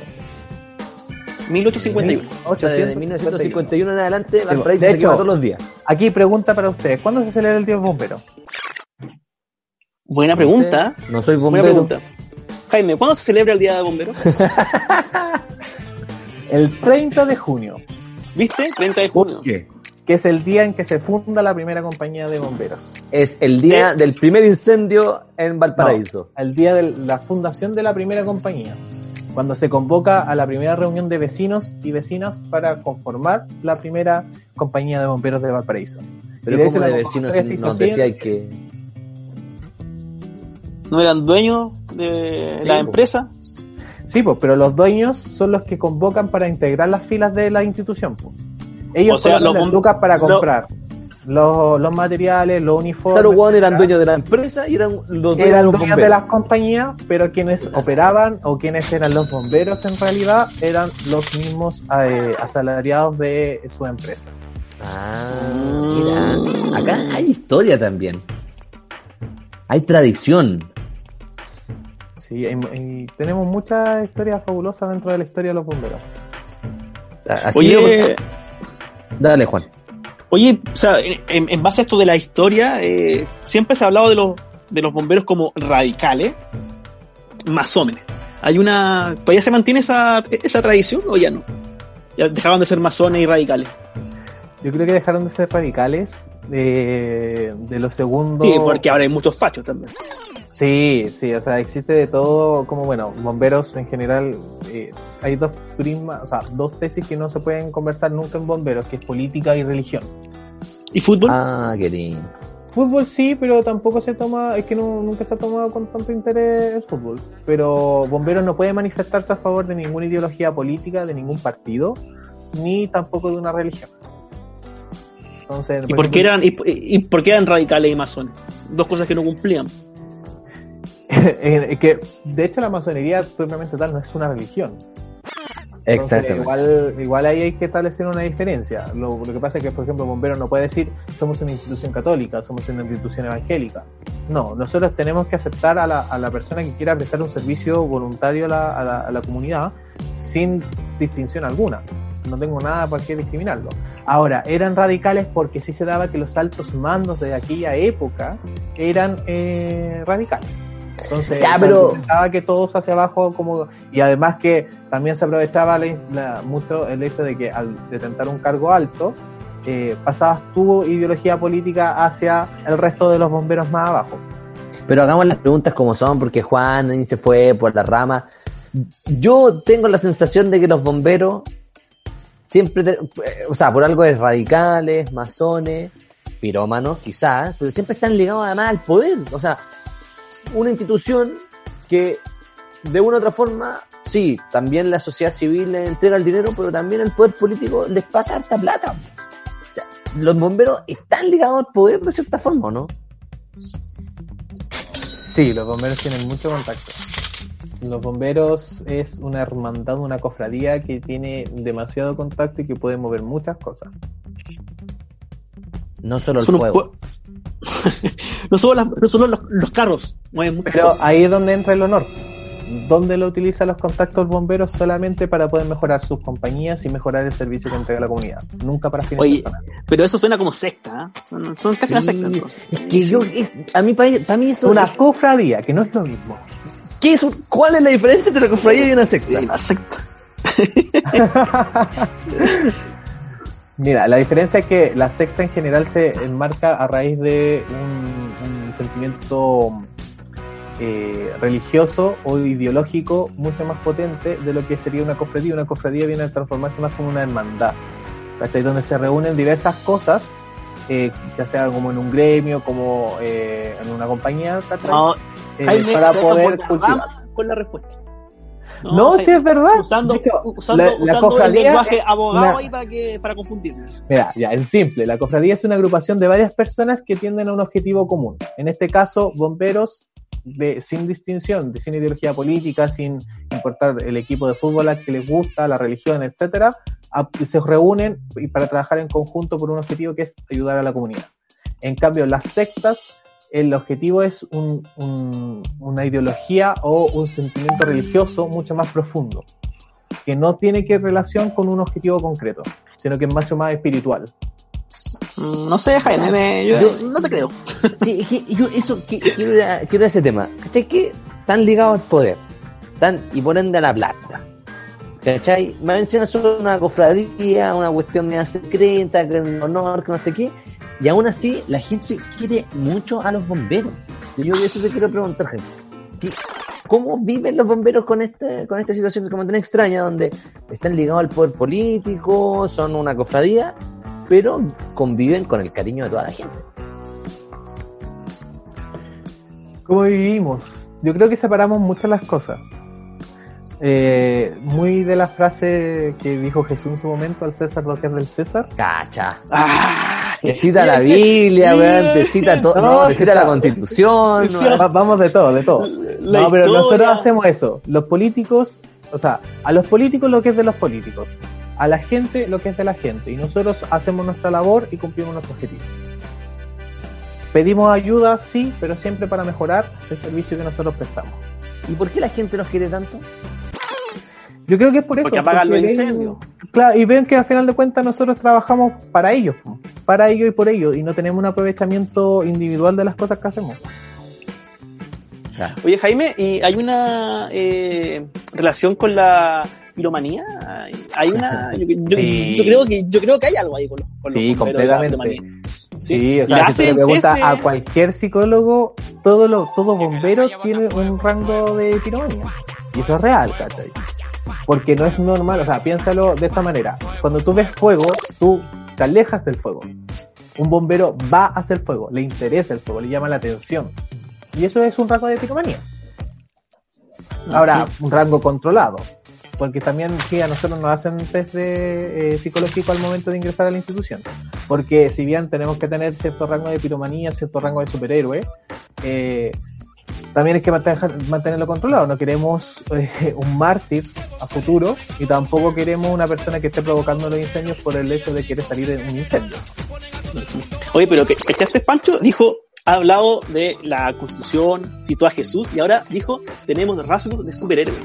1851. O sea, desde 1951 en adelante, Valparaíso De se quema hecho- todos todos los días. Aquí pregunta para ustedes, ¿cuándo se celebra el Día del Bombero? Buena pregunta. No, sé, no soy Buena bombero. pregunta. Jaime, ¿cuándo se celebra el Día de Bomberos? El 30 de junio, ¿Viste? 30 de junio. ¿Qué? que es el día en que se funda la primera compañía de bomberos. Es el día del primer incendio en Valparaíso. El día de la fundación de la primera compañía, cuando se convoca a la primera reunión de vecinos y vecinas para conformar la primera compañía de bomberos de Valparaíso. Pero como de vecinos nos decía que... ¿No eran dueños de Sí, la po. empresa? Sí, pues, pero los dueños son los que convocan para integrar las filas de la institución. pues. Ellos O sea, los lucas para no. comprar los, los materiales, los uniformes. Claro, eran etcétera. dueños de la empresa y eran los dueños de eran los dueños de las compañías, pero quienes operaban o quienes eran los bomberos en realidad eran los mismos eh, asalariados de sus empresas. Ah, mira. Acá hay historia también. Hay tradición. Sí, hay- hay- tenemos muchas historias fabulosas dentro de la historia de los bomberos. Así Oye, Dale, Juan. oye, o sea, en, en base a esto de la historia, eh, siempre se ha hablado de los, de los bomberos como radicales, masones. Hay una, ¿todavía se mantiene esa, esa tradición o ya no? Ya dejaban de ser masones y radicales. Yo creo que dejaron de ser radicales de, de los segundos. Sí, porque ahora hay muchos fachos también. Sí, sí, o sea, existe de todo, como bueno, bomberos en general, eh, hay dos prismas, o sea, dos tesis que no se pueden conversar nunca en bomberos, que es política y religión. ¿Y fútbol? Ah, qué lindo. Fútbol sí, pero tampoco se toma, es que no, nunca se ha tomado con tanto interés el fútbol. Pero bomberos no puede manifestarse a favor de ninguna ideología política, de ningún partido, ni tampoco de una religión. Entonces, ¿Y por qué eran, y, y por qué eran radicales y masones? Dos cosas que no cumplían. Eh, que de hecho la masonería propiamente tal no es una religión. Exactamente. igual, igual ahí hay que establecer una diferencia. Lo, lo que pasa es que, por ejemplo, Bomberos no puede decir somos una institución católica, somos una institución evangélica. No, nosotros tenemos que aceptar a la, a la persona que quiera prestar un servicio voluntario a la, a la, a la comunidad sin distinción alguna. No tengo nada para qué discriminarlo. Ahora, eran radicales porque sí se daba que los altos mandos de aquella época eran eh, radicales. Entonces, Ya, argumentaba que todos hacia abajo como y además que también se aprovechaba la- la- mucho el hecho de que al detentar un cargo alto eh, pasabas tu ideología política hacia el resto de los bomberos más abajo. Pero hagamos las preguntas como son, porque Juan se fue por la rama. Yo tengo la sensación de que los bomberos siempre, te- eh, o sea, por algo es radicales, masones, pirómanos quizás, pero siempre están ligados además al poder. O sea, una institución que de una u otra forma, sí, también la sociedad civil les entrega el dinero, pero también el poder político les pasa harta plata. O sea, Los bomberos están ligados al poder de cierta forma, ¿o ¿no? Sí, los bomberos tienen mucho contacto. Los bomberos es una hermandad, una cofradía que tiene demasiado contacto y que puede mover muchas cosas. No solo el Son un fuego. no solo, las- no solo los, los carros mueven Pero cosas. ahí es donde entra el honor. Donde lo utilizan los contactos bomberos solamente para poder mejorar sus compañías y mejorar el servicio que entrega la comunidad. Nunca para fines Oye, personales. pero eso suena como secta, ¿eh? son, son casi una Sí, secta entonces. Es que yo, es- a mí, para, para mí eso, Una cofradía, que no es lo mismo. ¿qué es un- ¿cuál es la diferencia entre la cofradía y una secta? Una secta. Mira, la diferencia es que la secta en general se enmarca a raíz de un, un sentimiento eh, religioso o ideológico mucho más potente de lo que sería una cofradía. Una cofradía viene a transformarse más como una hermandad, ¿cachai? Donde se reúnen diversas cosas, eh, ya sea como en un gremio, como eh, en una compañía, ¿cachai? No, Eh, para poder cultivar. con la respuesta. No, sí es verdad. Usando, De hecho, usando, la- la usando el lenguaje es abogado ahí para, que, para confundirnos. Mira, ya, en simple, la cofradía es una agrupación de varias personas que tienden a un objetivo común. En este caso, bomberos de, sin distinción, de, sin ideología política, sin importar el equipo de fútbol al que les gusta, la religión, etcétera, a- se reúnen y para trabajar en conjunto por un objetivo que es ayudar a la comunidad. En cambio, las sectas, el objetivo es un- un- una ideología o un sentimiento religioso mucho más profundo, que no tiene que relación con un objetivo concreto, sino que es mucho más espiritual. Mm, No sé, Jaime, me- yo, no te creo. Sí, es que yo eso que- quiero, ir a, quiero ir a ese tema. ¿Cachai? Que están ligados al poder. Están, y por ende a la plata. ¿Cachai? Me mencionan solo una cofradía, una cuestión media secreta, que un honor, que no sé qué. Y aún así, la gente quiere mucho a los bomberos. Y yo de eso te quiero preguntar, gente. ¿qué- ¿Cómo viven los bomberos con este, con esta situación como tan extraña, donde están ligados al poder político, son una cofradía, pero conviven con el cariño de toda la gente? ¿Cómo vivimos? Yo creo que separamos mucho las cosas. Eh, muy de la frase que dijo Jesús en su momento, al César lo que es del César. Cacha. Ah, Te cita la Biblia, weón, te cita todo, No, te cita la constitución. Va- Vamos de todo, de todo. la no, pero historia. nosotros hacemos eso. Los políticos, o sea, a los políticos lo que es de los políticos, a la gente lo que es de la gente. Y nosotros hacemos nuestra labor y cumplimos nuestro objetivo. Pedimos ayuda, sí, pero siempre para mejorar el servicio que nosotros prestamos. ¿Y por qué la gente nos quiere tanto? Yo creo que es por eso. Porque apagan los ven- incendios. Claro, y ven que al final de cuentas nosotros trabajamos para ellos, para ellos y por ellos, y no tenemos un aprovechamiento individual de las cosas que hacemos. Oye, Jaime, ¿y hay una eh, relación con la piromanía? ¿Hay una? Yo, yo- Sí. yo creo que yo creo que hay algo ahí con los, con los Sí, completamente. Sí, o ¿Y sea, si tú le preguntas a cualquier psicólogo, todo lo, todo bombero tiene un rango de piromanía. Y eso es real, ¿cachai? Porque no es normal, o sea, piénsalo de esta manera. Cuando tú ves fuego, tú te alejas del fuego. Un bombero va hacia el fuego, le interesa el fuego, le llama la atención. Y eso es un rango de piromanía. Ahora, un rango controlado. Porque también sí, a nosotros nos hacen test de, eh, psicológico al momento de ingresar a la institución. Porque si bien tenemos que tener cierto rango de piromanía, cierto rango de superhéroe, eh, también hay que mantener- mantenerlo controlado. No queremos eh, un mártir a futuro y tampoco queremos una persona que esté provocando los incendios por el hecho de querer salir en un incendio. Oye, pero que este Pancho dijo, ha hablado de la constitución, citó a Jesús y ahora dijo, tenemos rasgos de superhéroe.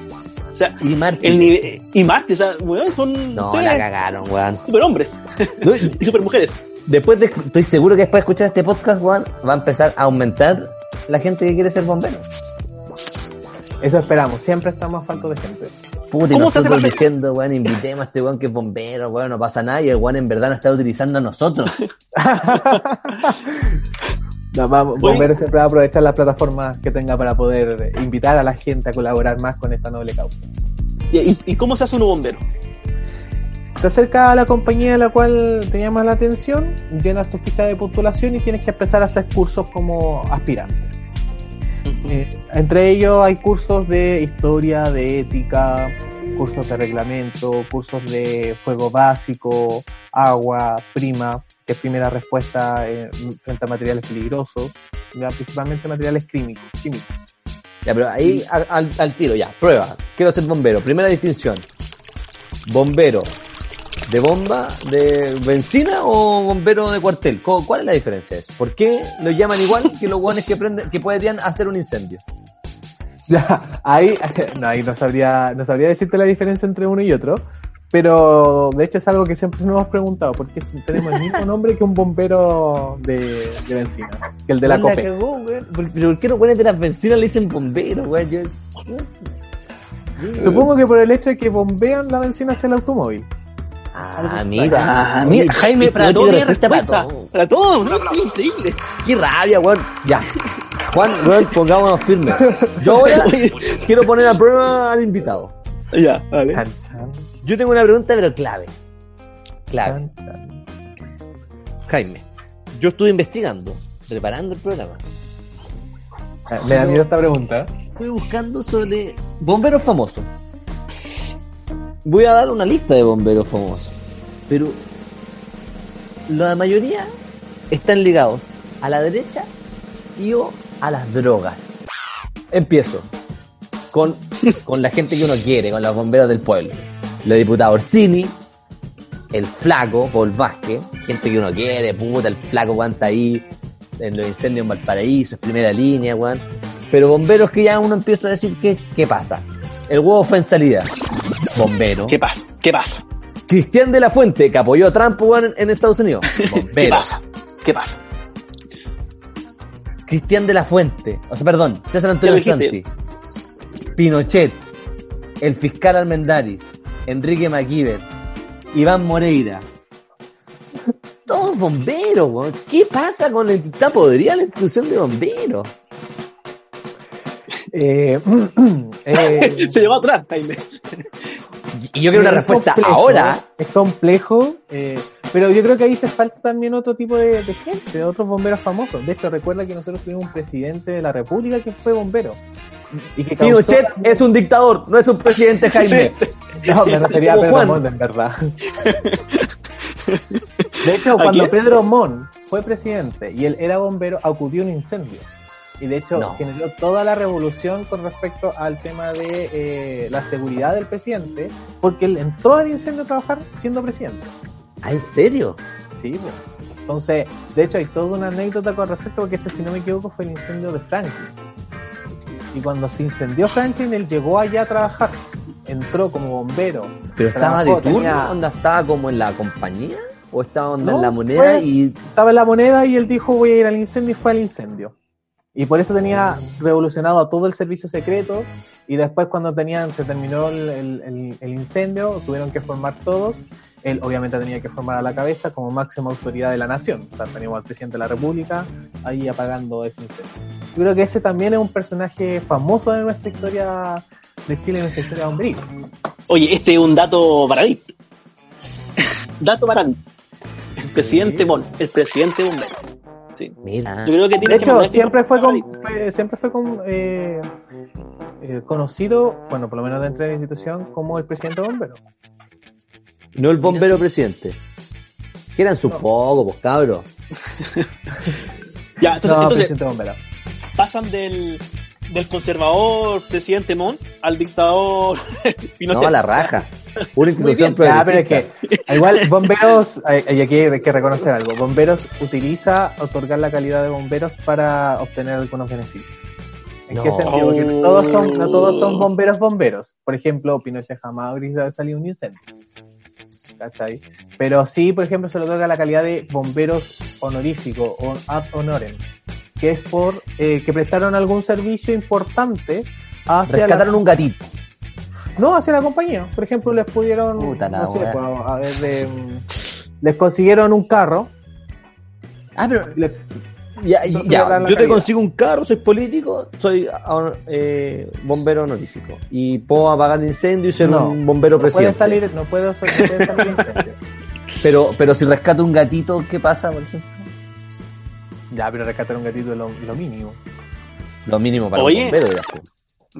O sea, Y Martín. el nivel, y Marte, o sea, weón, son No, ustedes la cagaron, weón. superhombres No, y supermujeres. Después de, estoy seguro que después de escuchar este podcast, weón, va a empezar a aumentar la gente que quiere ser bombero. Eso esperamos. Siempre estamos a falta de gente. Puta, y ¿Cómo se hace nosotros diciendo, weón, invitemos a este weón que es bombero, weón, no pasa nada, y el weón en verdad nos está utilizando a nosotros. No, vamos. Bombero siempre va a aprovechar las plataformas que tenga para poder invitar a la gente a colaborar más con esta noble causa. ¿Y, y- y cómo se hace un bombero? Te acercas a la compañía a la cual te llama la atención, llenas tu ficha de postulación y tienes que empezar a hacer cursos como aspirante. Eh, entre ellos hay cursos de historia, de ética, cursos de reglamento, cursos de fuego básico, agua, prima, que es primera respuesta eh, frente a materiales peligrosos, ya, principalmente materiales químicos. químicos. Ya, pero ahí al, al- al tiro, ya, prueba. Quiero ser bombero. Primera distinción. Bombero. ¿De bomba, de benzina o bombero de cuartel? ¿Cu- ¿Cuál es la diferencia? ¿Por qué lo llaman igual que los guanes que prenden, que podrían hacer un incendio? Ya, ahí, no, ahí no sabría, no sabría decirte la diferencia entre uno y otro, pero de hecho es algo que siempre nos hemos preguntado, porque tenemos el mismo nombre que un bombero de, de benzina, que el de la Weón, COPE. cagó, weón. ¿Por, pero ¿por qué los guanes de las bencinas le dicen bombero? Yo- Supongo que por el hecho de que bombean la benzina hacia el automóvil. Ah, mira. Ah, mira, Jaime, para todo tiene respuesta. Para todo, ¿no? Increíble. Qué rabia, weón. Ya. Juan, weón, pongámonos firmes. Yo voy a, quiero poner a prueba al invitado. Ya, vale. Yo tengo una pregunta, pero clave. Clave. Jaime, yo estuve investigando, preparando el programa. Ah, Me da miedo esta pregunta. Estuve buscando sobre bomberos famosos. Voy a dar una lista de bomberos famosos. Pero la mayoría están ligados a la derecha y o a las drogas. Empiezo con, con la gente que uno quiere, con los bomberos del pueblo. La diputada Orsini, el flaco, Paul Vázquez, gente que uno quiere, puta, el flaco aguanta ahí en los incendios en Valparaíso, es primera línea, weón. Pero bomberos que ya uno empieza a decir que, ¿qué pasa? El huevo fue en salida. Bombero. ¿Qué pasa? ¿Qué pasa? Cristian de la Fuente, que apoyó a Trump en, en Estados Unidos. ¿Qué Bombero. pasa? ¿Qué pasa? Cristian de la Fuente. O sea, perdón, César Antonio. Santi. Pinochet. El fiscal Almendaris. Enrique McKibben. Iván Moreira. Todos bomberos. ¿Qué pasa con la está podrida la institución de bomberos? Eh, eh, Se llevó atrás, Jaime. Y yo quiero una es respuesta complejo, ahora. Es complejo, eh, pero yo creo que ahí te falta también otro tipo de, de gente, otros bomberos famosos. De hecho, recuerda que nosotros tuvimos un presidente de la República que fue bombero. Y que causó- Pinochet es un dictador, no es un presidente Jaime. No, me refería a Pedro. Montt, en verdad. De hecho, ¿A cuando? Pedro Montt fue presidente y él era bombero, acudió un incendio. Y de hecho, No. generó toda la revolución con respecto al tema de eh, la seguridad del presidente, porque él entró al incendio a trabajar siendo presidente. ¿Ah, en serio? Sí, pues. Entonces, de hecho, hay toda una anécdota con respecto, porque ese, si no me equivoco, fue el incendio de Franklin. Y cuando se incendió Franklin, él llegó allá a trabajar. Entró como bombero. ¿Pero estaba de turno? tenía- ¿Onda estaba como en la compañía? ¿O estaba onda No, en la moneda fue- y Estaba en la moneda y él dijo, voy a ir al incendio, y fue al incendio. Y por eso tenía revolucionado a todo el servicio secreto. Y después, cuando tenían, se terminó el, el- el- incendio, tuvieron que formar todos. Él obviamente tenía que formar a la cabeza como máxima autoridad de la nación. O sea, teníamos al presidente de la República ahí apagando ese incendio. Yo creo que ese también es un personaje famoso de nuestra historia de Chile, en nuestra historia bomberil. Oye, este es un dato para ti. dato para ti. El presidente Mon, el presidente bombero. Sí. Mira. Yo creo que De tiene hecho, siempre fue, con- para ti. fue- siempre fue con, eh, eh, conocido, bueno, por lo menos dentro de la institución, como el presidente bombero. No el bombero presidente. Que eran sus No. pocos, pues cabros. Ya, entonces, no, entonces presidente bombero. pasan del, del conservador presidente Mon al dictador Pinochet. No, a la raja. Una institución bien. Ya, pero es que, igual, bomberos, eh, y aquí hay que reconocer algo, bomberos utiliza otorgar la calidad de bomberos para obtener algunos beneficios. ¿En qué sentido? Porque no todos son, no todos son bomberos bomberos. Por ejemplo, Pinochet jamás habría salido un incendio. ¿Cachai? Pero sí, por ejemplo, se le otorga la calidad de bomberos honoríficos o ad honorem, que es por eh, que prestaron algún servicio importante hacia la, Rescataron un gatito. no, hacia la compañía. Por ejemplo, les pudieron, Puta no sé, pues, a ver, de, les consiguieron un carro. Ah, pero les- ya, ya, yo te calidad. consigo un carro, soy político, soy ah, eh, bombero honorífico. Y puedo apagar el incendio y ser No, un bombero no presidente. salir, no puede salir, no. Pero, pero si rescato un gatito, ¿qué pasa, por ejemplo? Ya, pero rescatar un gatito es lo, lo mínimo. Lo mínimo para Oye. un bombero, ya fue.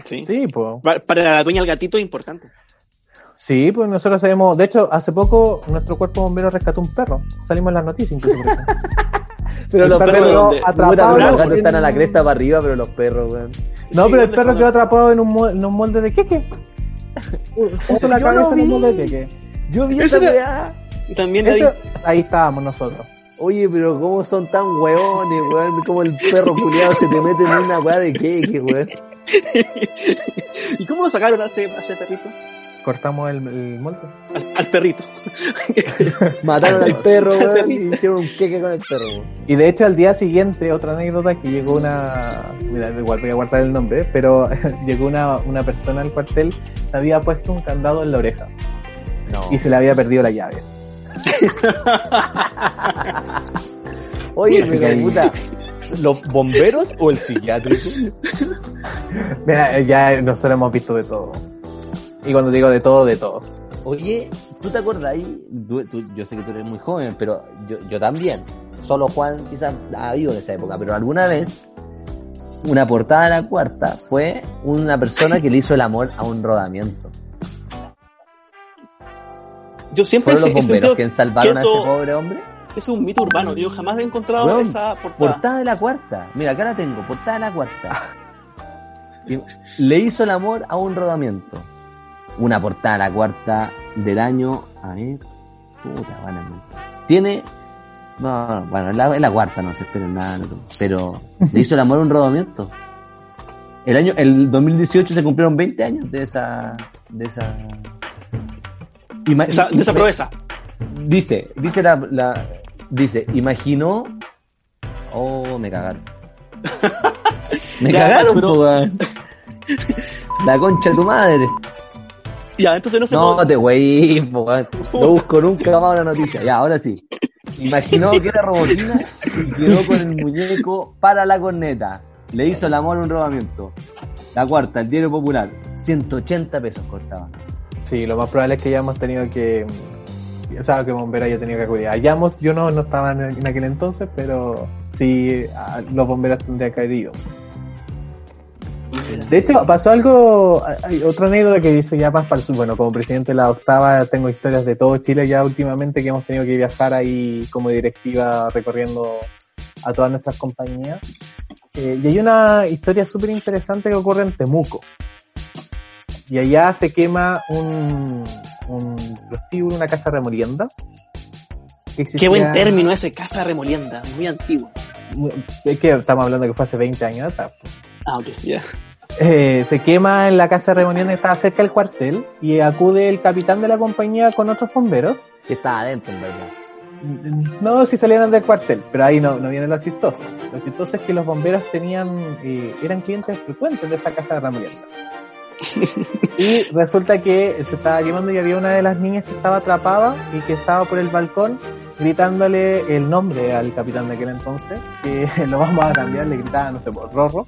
Sí. Sí, pues. Pa- Para la dueña del gatito es importante. Sí, pues nosotros sabemos. De hecho, hace poco nuestro cuerpo bombero rescató un perro. Salimos en las noticias incluso. Pero El los perro perros quedó los en- gatos están a la cresta para arriba, pero los perros, weón. No, Sí, pero el ¿dónde perro quedó atrapado en un, mol- en un molde de queque. Puso la Yo cabeza en un vi. molde de queque. Yo vi Eso esa también Eso, ahí- ahí estábamos nosotros. Oye, pero cómo son tan hueones, weón. Como el perro culiado se te mete en una weá de queque, weón. ¿Y cómo lo sacaron a ese, a ese perrito? Cortamos el, el molde. Al, al perrito. Mataron al perro, weón, y hicieron un queque con el perro, weón. Y de hecho, al día siguiente, otra anécdota que llegó una. Mira, igual voy a guardar el nombre, pero llegó una, una persona al cuartel, se había puesto un candado en la oreja No. y se le había perdido la llave. Oye, ahí. puta. ¿Los bomberos o el psiquiátrico? Mira, ya nosotros hemos visto de todo. Y cuando digo de todo, de todo. Oye, ¿tú te acuerdas ahí? Tú- tú- yo sé que tú eres muy joven, pero yo, yo también. Solo Juan quizás ha habido de esa época, pero alguna vez una portada de la cuarta fue una persona que le hizo el amor a un rodamiento. Yo siempre Fueron los bomberos quienes salvaron que a ese pobre hombre. es un mito urbano. Yo jamás he encontrado esa portada. Portada de la cuarta. Mira, acá la tengo, portada de la cuarta. Le hizo el amor a un rodamiento. Una portada de la cuarta del año. A ver. Puta, bueno, Tiene. No, no, bueno, es la, cuarta, no se esperen nada. no, pero le hizo el amor a un rodamiento. El año, el 2018 se cumplieron 20 años de esa. de esa. Ima- Esa, de esa proeza. Dice, dice la, la- dice, imaginó. Oh, me cagaron. me Ya, cagaron, pero-. La concha de tu madre. Ya, entonces no se No puede- te güey, po. No busco nunca más una noticia. Ya, ahora sí. Imaginó que era robotina y quedó con el muñeco para la corneta. Le hizo el amor un robamiento. La cuarta, el diario popular. 180 pesos costaba. Sí, lo más probable es que hayamos tenido que. O sea, que Bombero haya tenido que acudir. Hayamos, yo no, no estaba en, aquel entonces, pero sí, los bomberos tendrían que haber ido. De hecho, pasó algo, hay otra anécdota que dice ya más para el. Bueno, como presidente de la octava, tengo historias de todo Chile ya últimamente que hemos tenido que viajar ahí como directiva recorriendo a todas nuestras compañías. Eh, y hay una historia súper interesante que ocurre en Temuco. Y allá se quema un, un prostíbulo, una casa remolienda. que Qué buen término ese, casa remolienda, muy antiguo. Es que estamos hablando que fue hace 20 años atrás. pues. Ah, ok, ya. Eh, se quema en la casa remolienda que estaba cerca del cuartel y acude el capitán de la compañía con otros bomberos. Que estaba adentro, en verdad. No, si salieron del cuartel, pero ahí no, no viene lo chistoso. Lo chistoso es que los bomberos tenían, eh, eran clientes frecuentes de esa casa de remolienda. y resulta que se estaba quemando y había una de las niñas que estaba atrapada y que estaba por el balcón gritándole el nombre al capitán de aquel entonces, que lo vamos a cambiar, le gritaba, no sé, por Rorro.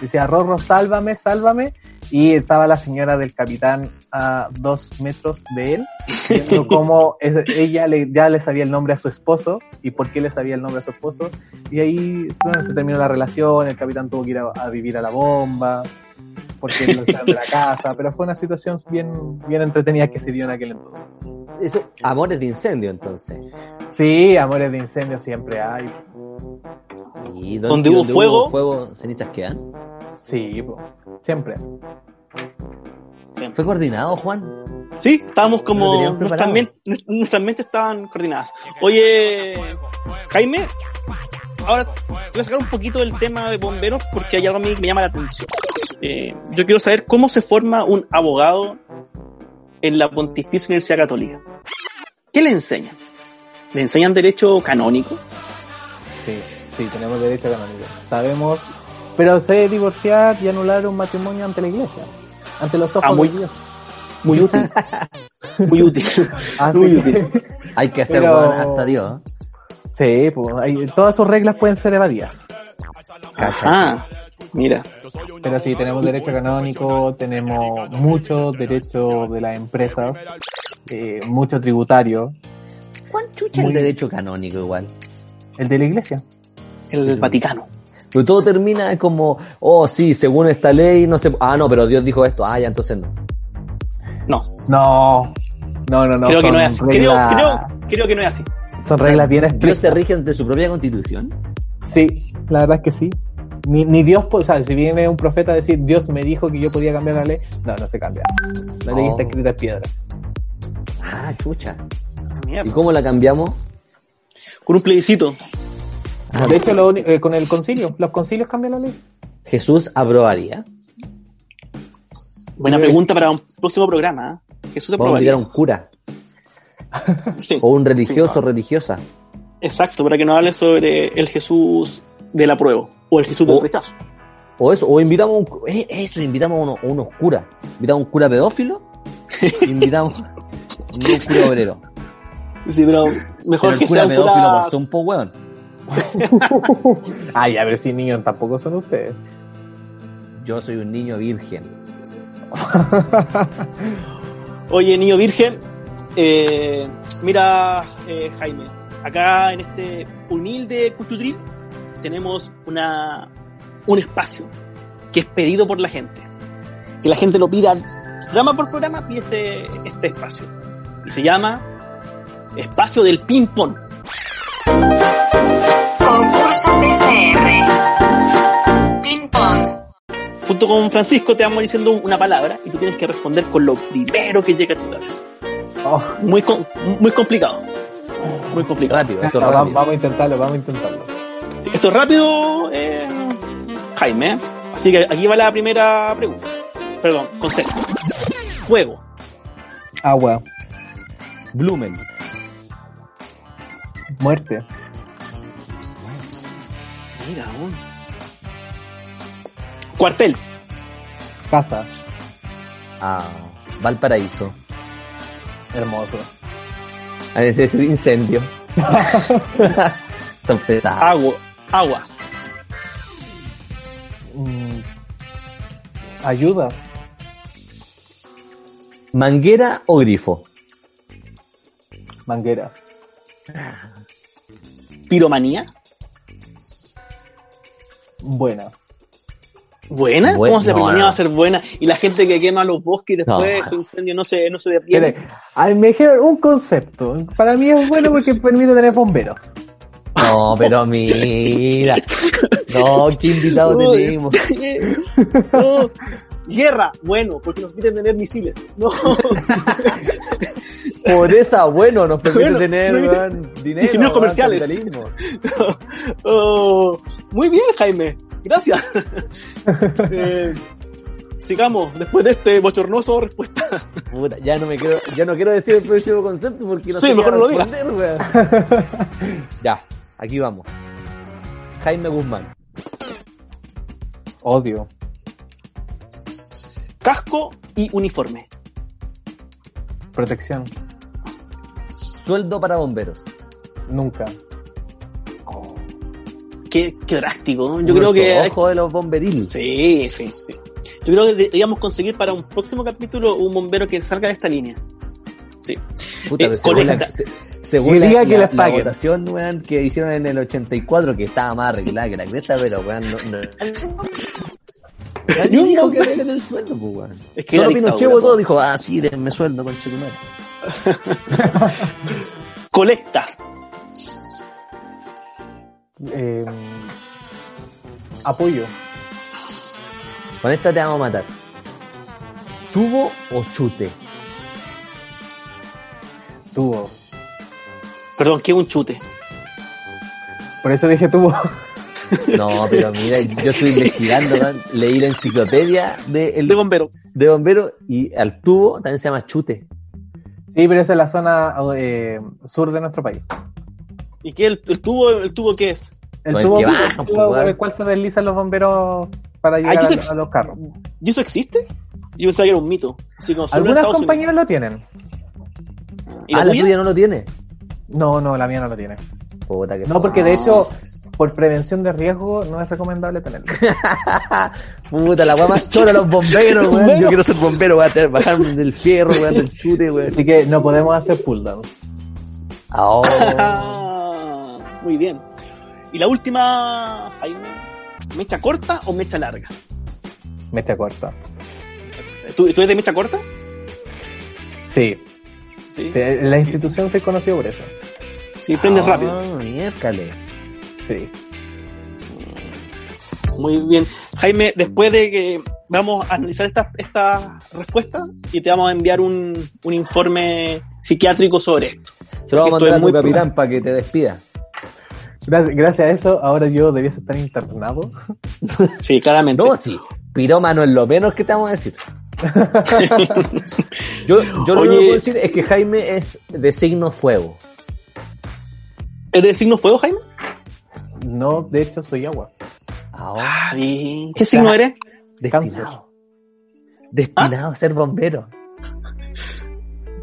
Decía, Rorro, sálvame, sálvame. Y estaba la señora del capitán a dos metros de él, viendo cómo es- ella le, ya le sabía el nombre a su esposo y por qué le sabía el nombre a su esposo. Y ahí bueno, se terminó la relación, el capitán tuvo que ir a, a vivir a la bomba, porque lo echaron de la casa, pero fue una situación bien, bien entretenida que se dio en aquel entonces. Eso, amores de incendio, entonces. Sí, amores de incendio siempre hay. Y Donde hubo fuego- fuego, cenizas quedan. Sí, po, siempre. Siempre. ¿Fue coordinado, Juan? Sí, estábamos como. nuestras mentes estaban coordinadas. Oye, Jaime, ahora voy a sacar un poquito del tema de bomberos porque hay algo a mí que me llama la atención. Eh, yo quiero saber cómo se forma un abogado en la Pontificia Universidad Católica. ¿Qué le enseñan? ¿Le enseñan derecho canónico? Sí, sí, tenemos derecho a canónico. Sabemos, pero sé divorciar y anular un matrimonio ante la iglesia, ante los ojos Ah, muy- de Dios. Muy útil. Muy útil. Así Muy que- útil. Hay que hacer Pero- hasta Dios. ¿eh? Sí, pues, hay- todas sus reglas pueden ser evadidas. Ah, mira. Pero sí, tenemos derecho canónico, tenemos mucho derecho de las empresas, eh, mucho tributario, ¿Cuán chucha Muy- el derecho canónico igual? el de la iglesia. El Vaticano. Pero todo termina como, oh sí, según esta ley, no sé, ah no, pero Dios dijo esto, ah ya, entonces no. No, No, no, no, no. creo que no es así. Creo, creo, creo que no es así. Son reglas bien Dios se estrictas. rige ante su propia constitución. Sí, la verdad es que sí. Ni, ni Dios, o sea, si viene un profeta a decir Dios me dijo que yo podía cambiar la ley, no, no se cambia. La ley Oh. está escrita en piedra. Ah, chucha. Mierda. ¿Y cómo la cambiamos? Con un plebiscito. Ah, De hecho, lo eh, con el concilio, los concilios cambian la ley. Jesús aprobaría. Buena pregunta para un próximo programa. ¿eh? Jesús Vamos a aprobaría. a un cura Sí, o un religioso Sí. o religiosa. exacto, para que nos hable sobre el Jesús del apruebo o el Jesús del O- rechazo. O eso, o invitamos a un, eh, eso, invitamos a unos, a unos curas. Invitamos a un cura pedófilo, invitamos a un cura obrero. Sí, pero mejor Pero que el cura sea pedófilo cura... por un po weón. Ay, a ver si niños tampoco son ustedes. Yo soy un niño virgen. Oye, niño virgen, eh, mira, eh, Jaime, acá en este humilde Cultutril tenemos una, un espacio que es pedido por la gente. Que la gente lo pida, programa por programa, pide este, este espacio. Y se llama Espacio del Ping Pong. Concurso PCR. Ping pong. Junto con Francisco te vamos diciendo una palabra y tú tienes que responder con lo primero que llega a tu cabeza. Oh, Muy, muy complicado. Muy complicado. Rápido, esto es no, vamos, rápido. vamos a intentarlo, vamos a intentarlo. Sí, esto es rápido, eh, Jaime. ¿eh? Así que aquí va la primera pregunta. Perdón, concepto. Fuego, Agua, Blumen. Muerte. Mira, weón. Cuartel. Casa. Ah, Valparaíso. Hermoso. A veces es incendio. Tan pesado. Agua. Agua. Mm, ayuda. Manguera o grifo. Manguera. Piromanía. Buena. ¿Buena? ¿Cómo se la no, ser buena? Y la gente que quema los bosques y después No. su incendio no se, no se detiene. Me dijeron un concepto. Para mí es bueno porque permite tener bomberos. No, pero mira. No, qué invitado tenemos. Guerra, bueno, porque nos permiten tener misiles. No, Por esa, bueno, nos permite Bueno, tener dinero. Ingenieros comerciales. Oh, muy bien, Jaime. Gracias. Eh, sigamos, después de este bochornoso respuesta. Puta, ya no me quiero, ya no quiero decir el próximo concepto porque no Sí, sé qué mejor no lo weón. Ya, aquí vamos. Jaime Guzmán. Odio. Casco y uniforme. Protección. Sueldo para bomberos. Nunca. Qué, qué drástico. ¿no? Yo creo que... Ojo de los bomberiles. Sí, sí, sí. Yo creo que deberíamos conseguir para un próximo capítulo un bombero que salga de esta línea. Sí. Puta, Eh, según la, colecta. se- según la, diga que la- la votación weón, que hicieron en el 84, que estaba más arreglada que la cresta, pero weón, no, no. Dijo que el sueldo, pues, weón. Es que Solo Pinochet po. dijo, ah, sí, denme sueldo, con madre. Colecta. Eh, apoyo. Con esta te vamos a matar. ¿Tubo o chute? Tubo. Perdón, que un chute. Por eso dije tubo. No, pero mira, yo estoy investigando, weón. leí la enciclopedia de, el- De bombero. de bombero y al tubo también se llama chute. Sí, pero esa es la zona eh, sur de nuestro país. ¿Y qué el, el tubo, el tubo qué es? El el tubo, el pues, por weón. el cual se deslizan los bomberos para llegar yo a, los carros. ¿Y eso existe? Yo pensaba que era un mito. Así como Algunas compañías lo tienen. Unidos. ¿Y la ah, la tuya? tuya no lo tiene. No, no, la mía no lo tiene. Puta que No, porque de hecho, por prevención de riesgo, no es recomendable tenerlo. Puta, la weá más chora los bomberos, weón. Yo quiero ser bombero, voy a tener, bajarme del fierro, weón, del chute, weón. Así que no podemos hacer pull downs. Ahora. Muy bien. Y la última, Jaime, ¿mecha corta o mecha larga? Mecha corta. ¿Tú, tú eres de mecha corta? Sí, Sí. la institución se conoció por eso. Sí, prendes rápido. Ah, miércale. Sí. Muy bien. Jaime, después de que vamos a analizar estas esta respuestas y te vamos a enviar un, un informe psiquiátrico sobre esto. Se lo vamos a Esto mandar es a tu capitán para que te despida. Gracias, gracias a eso, ahora yo debiese estar internado. Sí, claramente. No, sí. Pirómano es lo menos que te vamos a decir. yo yo lo Oye. que puedo decir es que Jaime es de signo fuego. ¿Eres de signo fuego, Jaime? No, de hecho, soy agua. Ahora, Ah, bien. ¿Qué signo eres? destinado. Destinado a ser bombero.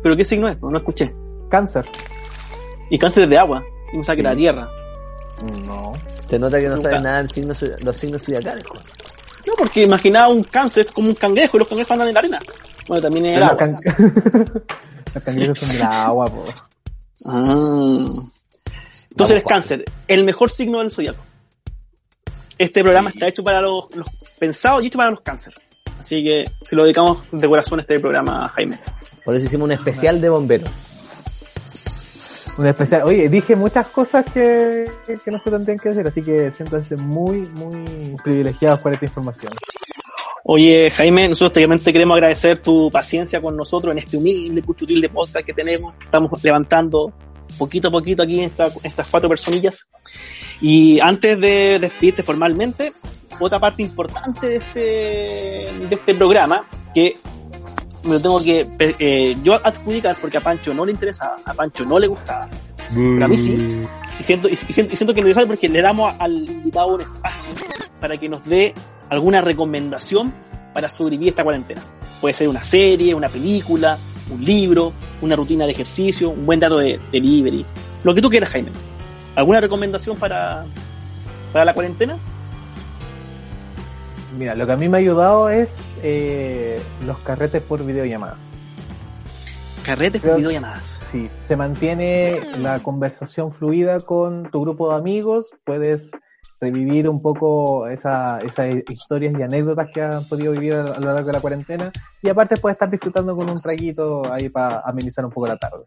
¿Pero qué signo es? No, escuché. Cáncer. Y cáncer es de agua. Y me saqué la tierra. No. Se nota que no Nunca. sabes nada del signo, los signos zodiacales. joder. No, porque imaginaba un cáncer como un cangrejo y los cangrejos andan en la arena. Bueno, también es el agua. can- los cangrejos son del agua, po. Ah. Entonces eres cáncer, el mejor signo del zodiaco. Este programa está hecho para los, los pensados y hecho para los cáncer. Así que te lo dedicamos de corazón a este programa, Jaime. Por eso hicimos un especial de bomberos. Un especial. Oye, dije muchas cosas que, que no se tendrían que decir, así que siéntanse muy, muy privilegiados por esta información. Oye, Jaime, nosotros obviamente queremos agradecer tu paciencia con nosotros en este humilde de podcast que tenemos. Estamos levantando poquito a poquito aquí esta- estas cuatro personillas. Y antes de despedirte formalmente, otra parte importante de este, de este programa, que me lo tengo que eh, yo adjudicar porque a Pancho no le interesaba, a Pancho no le gustaba. Pero a mí sí. Y siento, y, siento, y siento que es porque le damos al invitado un espacio para que nos dé alguna recomendación para sobrevivir esta cuarentena. Puede ser una serie, una película, un libro, una rutina de ejercicio, un buen dato de delivery. Lo que tú quieras, Jaime. ¿Alguna recomendación para, para la cuarentena? Mira, lo que a mí me ha ayudado es eh, los carretes por videollamada. Carretes Creo- con videollamadas. Sí, se mantiene la conversación fluida con tu grupo de amigos, puedes revivir un poco esa- esas historias y anécdotas que han podido vivir a, a lo largo de la cuarentena y aparte puedes estar disfrutando con un traguito ahí para amenizar un poco la tarde.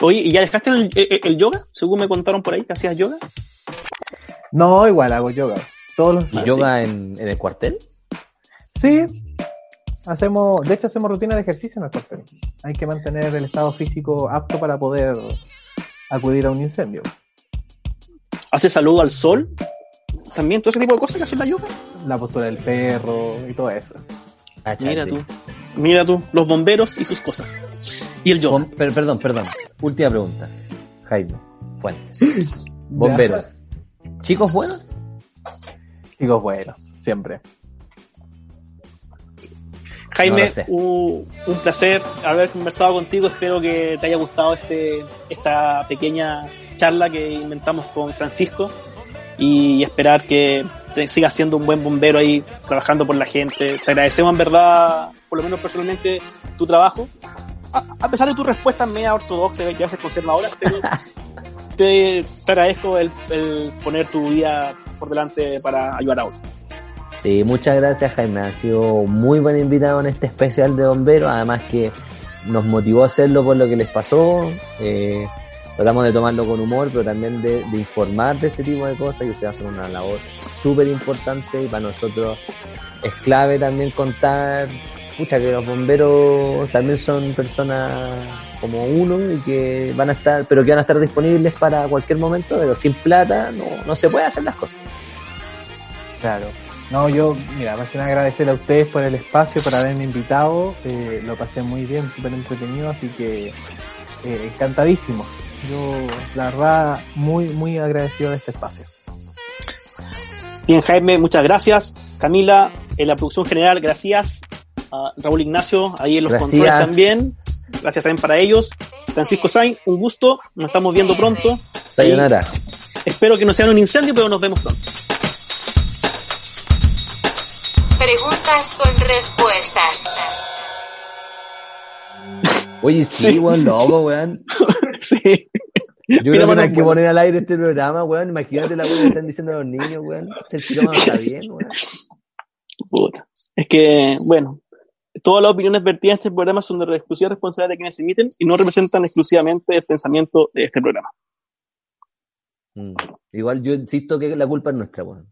Oye, ¿y ya dejaste el, el- el yoga? Según me contaron por ahí que hacías yoga. No, igual hago yoga. Todos los ¿Y Ah, yoga en, en el cuartel? Sí, hacemos, de hecho hacemos rutina de ejercicio en el cuartel. Hay que mantener el estado físico apto para poder acudir a un incendio. ¿Haces saludo al sol? También, todo ese tipo de cosas que hace la yoga. La postura del perro y todo eso. Ah, Mira tú. Mira tú, los bomberos y sus cosas. Y el yoga. Bom- per- perdón, perdón. Última pregunta. Jaime, Fuentes. Bomberos. ¿Chicos buenos? Chicos buenos, siempre. No Jaime, sé. un, un placer haber conversado contigo. Espero que te haya gustado este, esta pequeña charla que inventamos con Francisco y esperar que te sigas siendo un buen bombero ahí trabajando por la gente. Te agradecemos en verdad, por lo menos personalmente, tu trabajo. A, a pesar de tus respuestas media ortodoxas que a veces conservadoras, pero te, te agradezco el, el poner tu vida por delante para ayudar a otros. Sí, muchas gracias Jaime. Ha sido muy buen invitado en este especial de bomberos. Además que nos motivó a hacerlo por lo que les pasó. Eh, tratamos de tomarlo con humor, pero también de, de informar de este tipo de cosas. Y ustedes hacen una labor súper importante y para nosotros es clave también contar. Pucha, que los bomberos también son personas como uno y que van a estar, pero que van a estar disponibles para cualquier momento, pero sin plata no, no se puede hacer las cosas. Claro. No, yo, mira, más que nada agradecer a ustedes por el espacio, por haberme invitado. Eh, lo pasé muy bien, súper entretenido, así que eh, encantadísimo. Yo, la verdad, muy, muy agradecido de este espacio. Bien, Jaime, muchas gracias. Camila, en la producción general, gracias. A Raúl Ignacio, ahí en los Gracias. controles también. Gracias también para ellos. Francisco Sainz, un gusto. Nos estamos viendo pronto. Sayonara. Espero que no sea un incendio, pero nos vemos pronto. Preguntas con respuestas. Oye, sí, Sí. weón, loco, weón. sí. Yo creo que no hay que poner al aire este programa, weón. Imagínate la weón que están diciendo los niños, weón. El pirómano está bien, weón. Puta. Es que, bueno, todas las opiniones vertidas en este programa son de exclusiva responsabilidad de quienes emiten y no representan exclusivamente el pensamiento de este programa. Mm. Igual yo insisto que la culpa es nuestra, weón.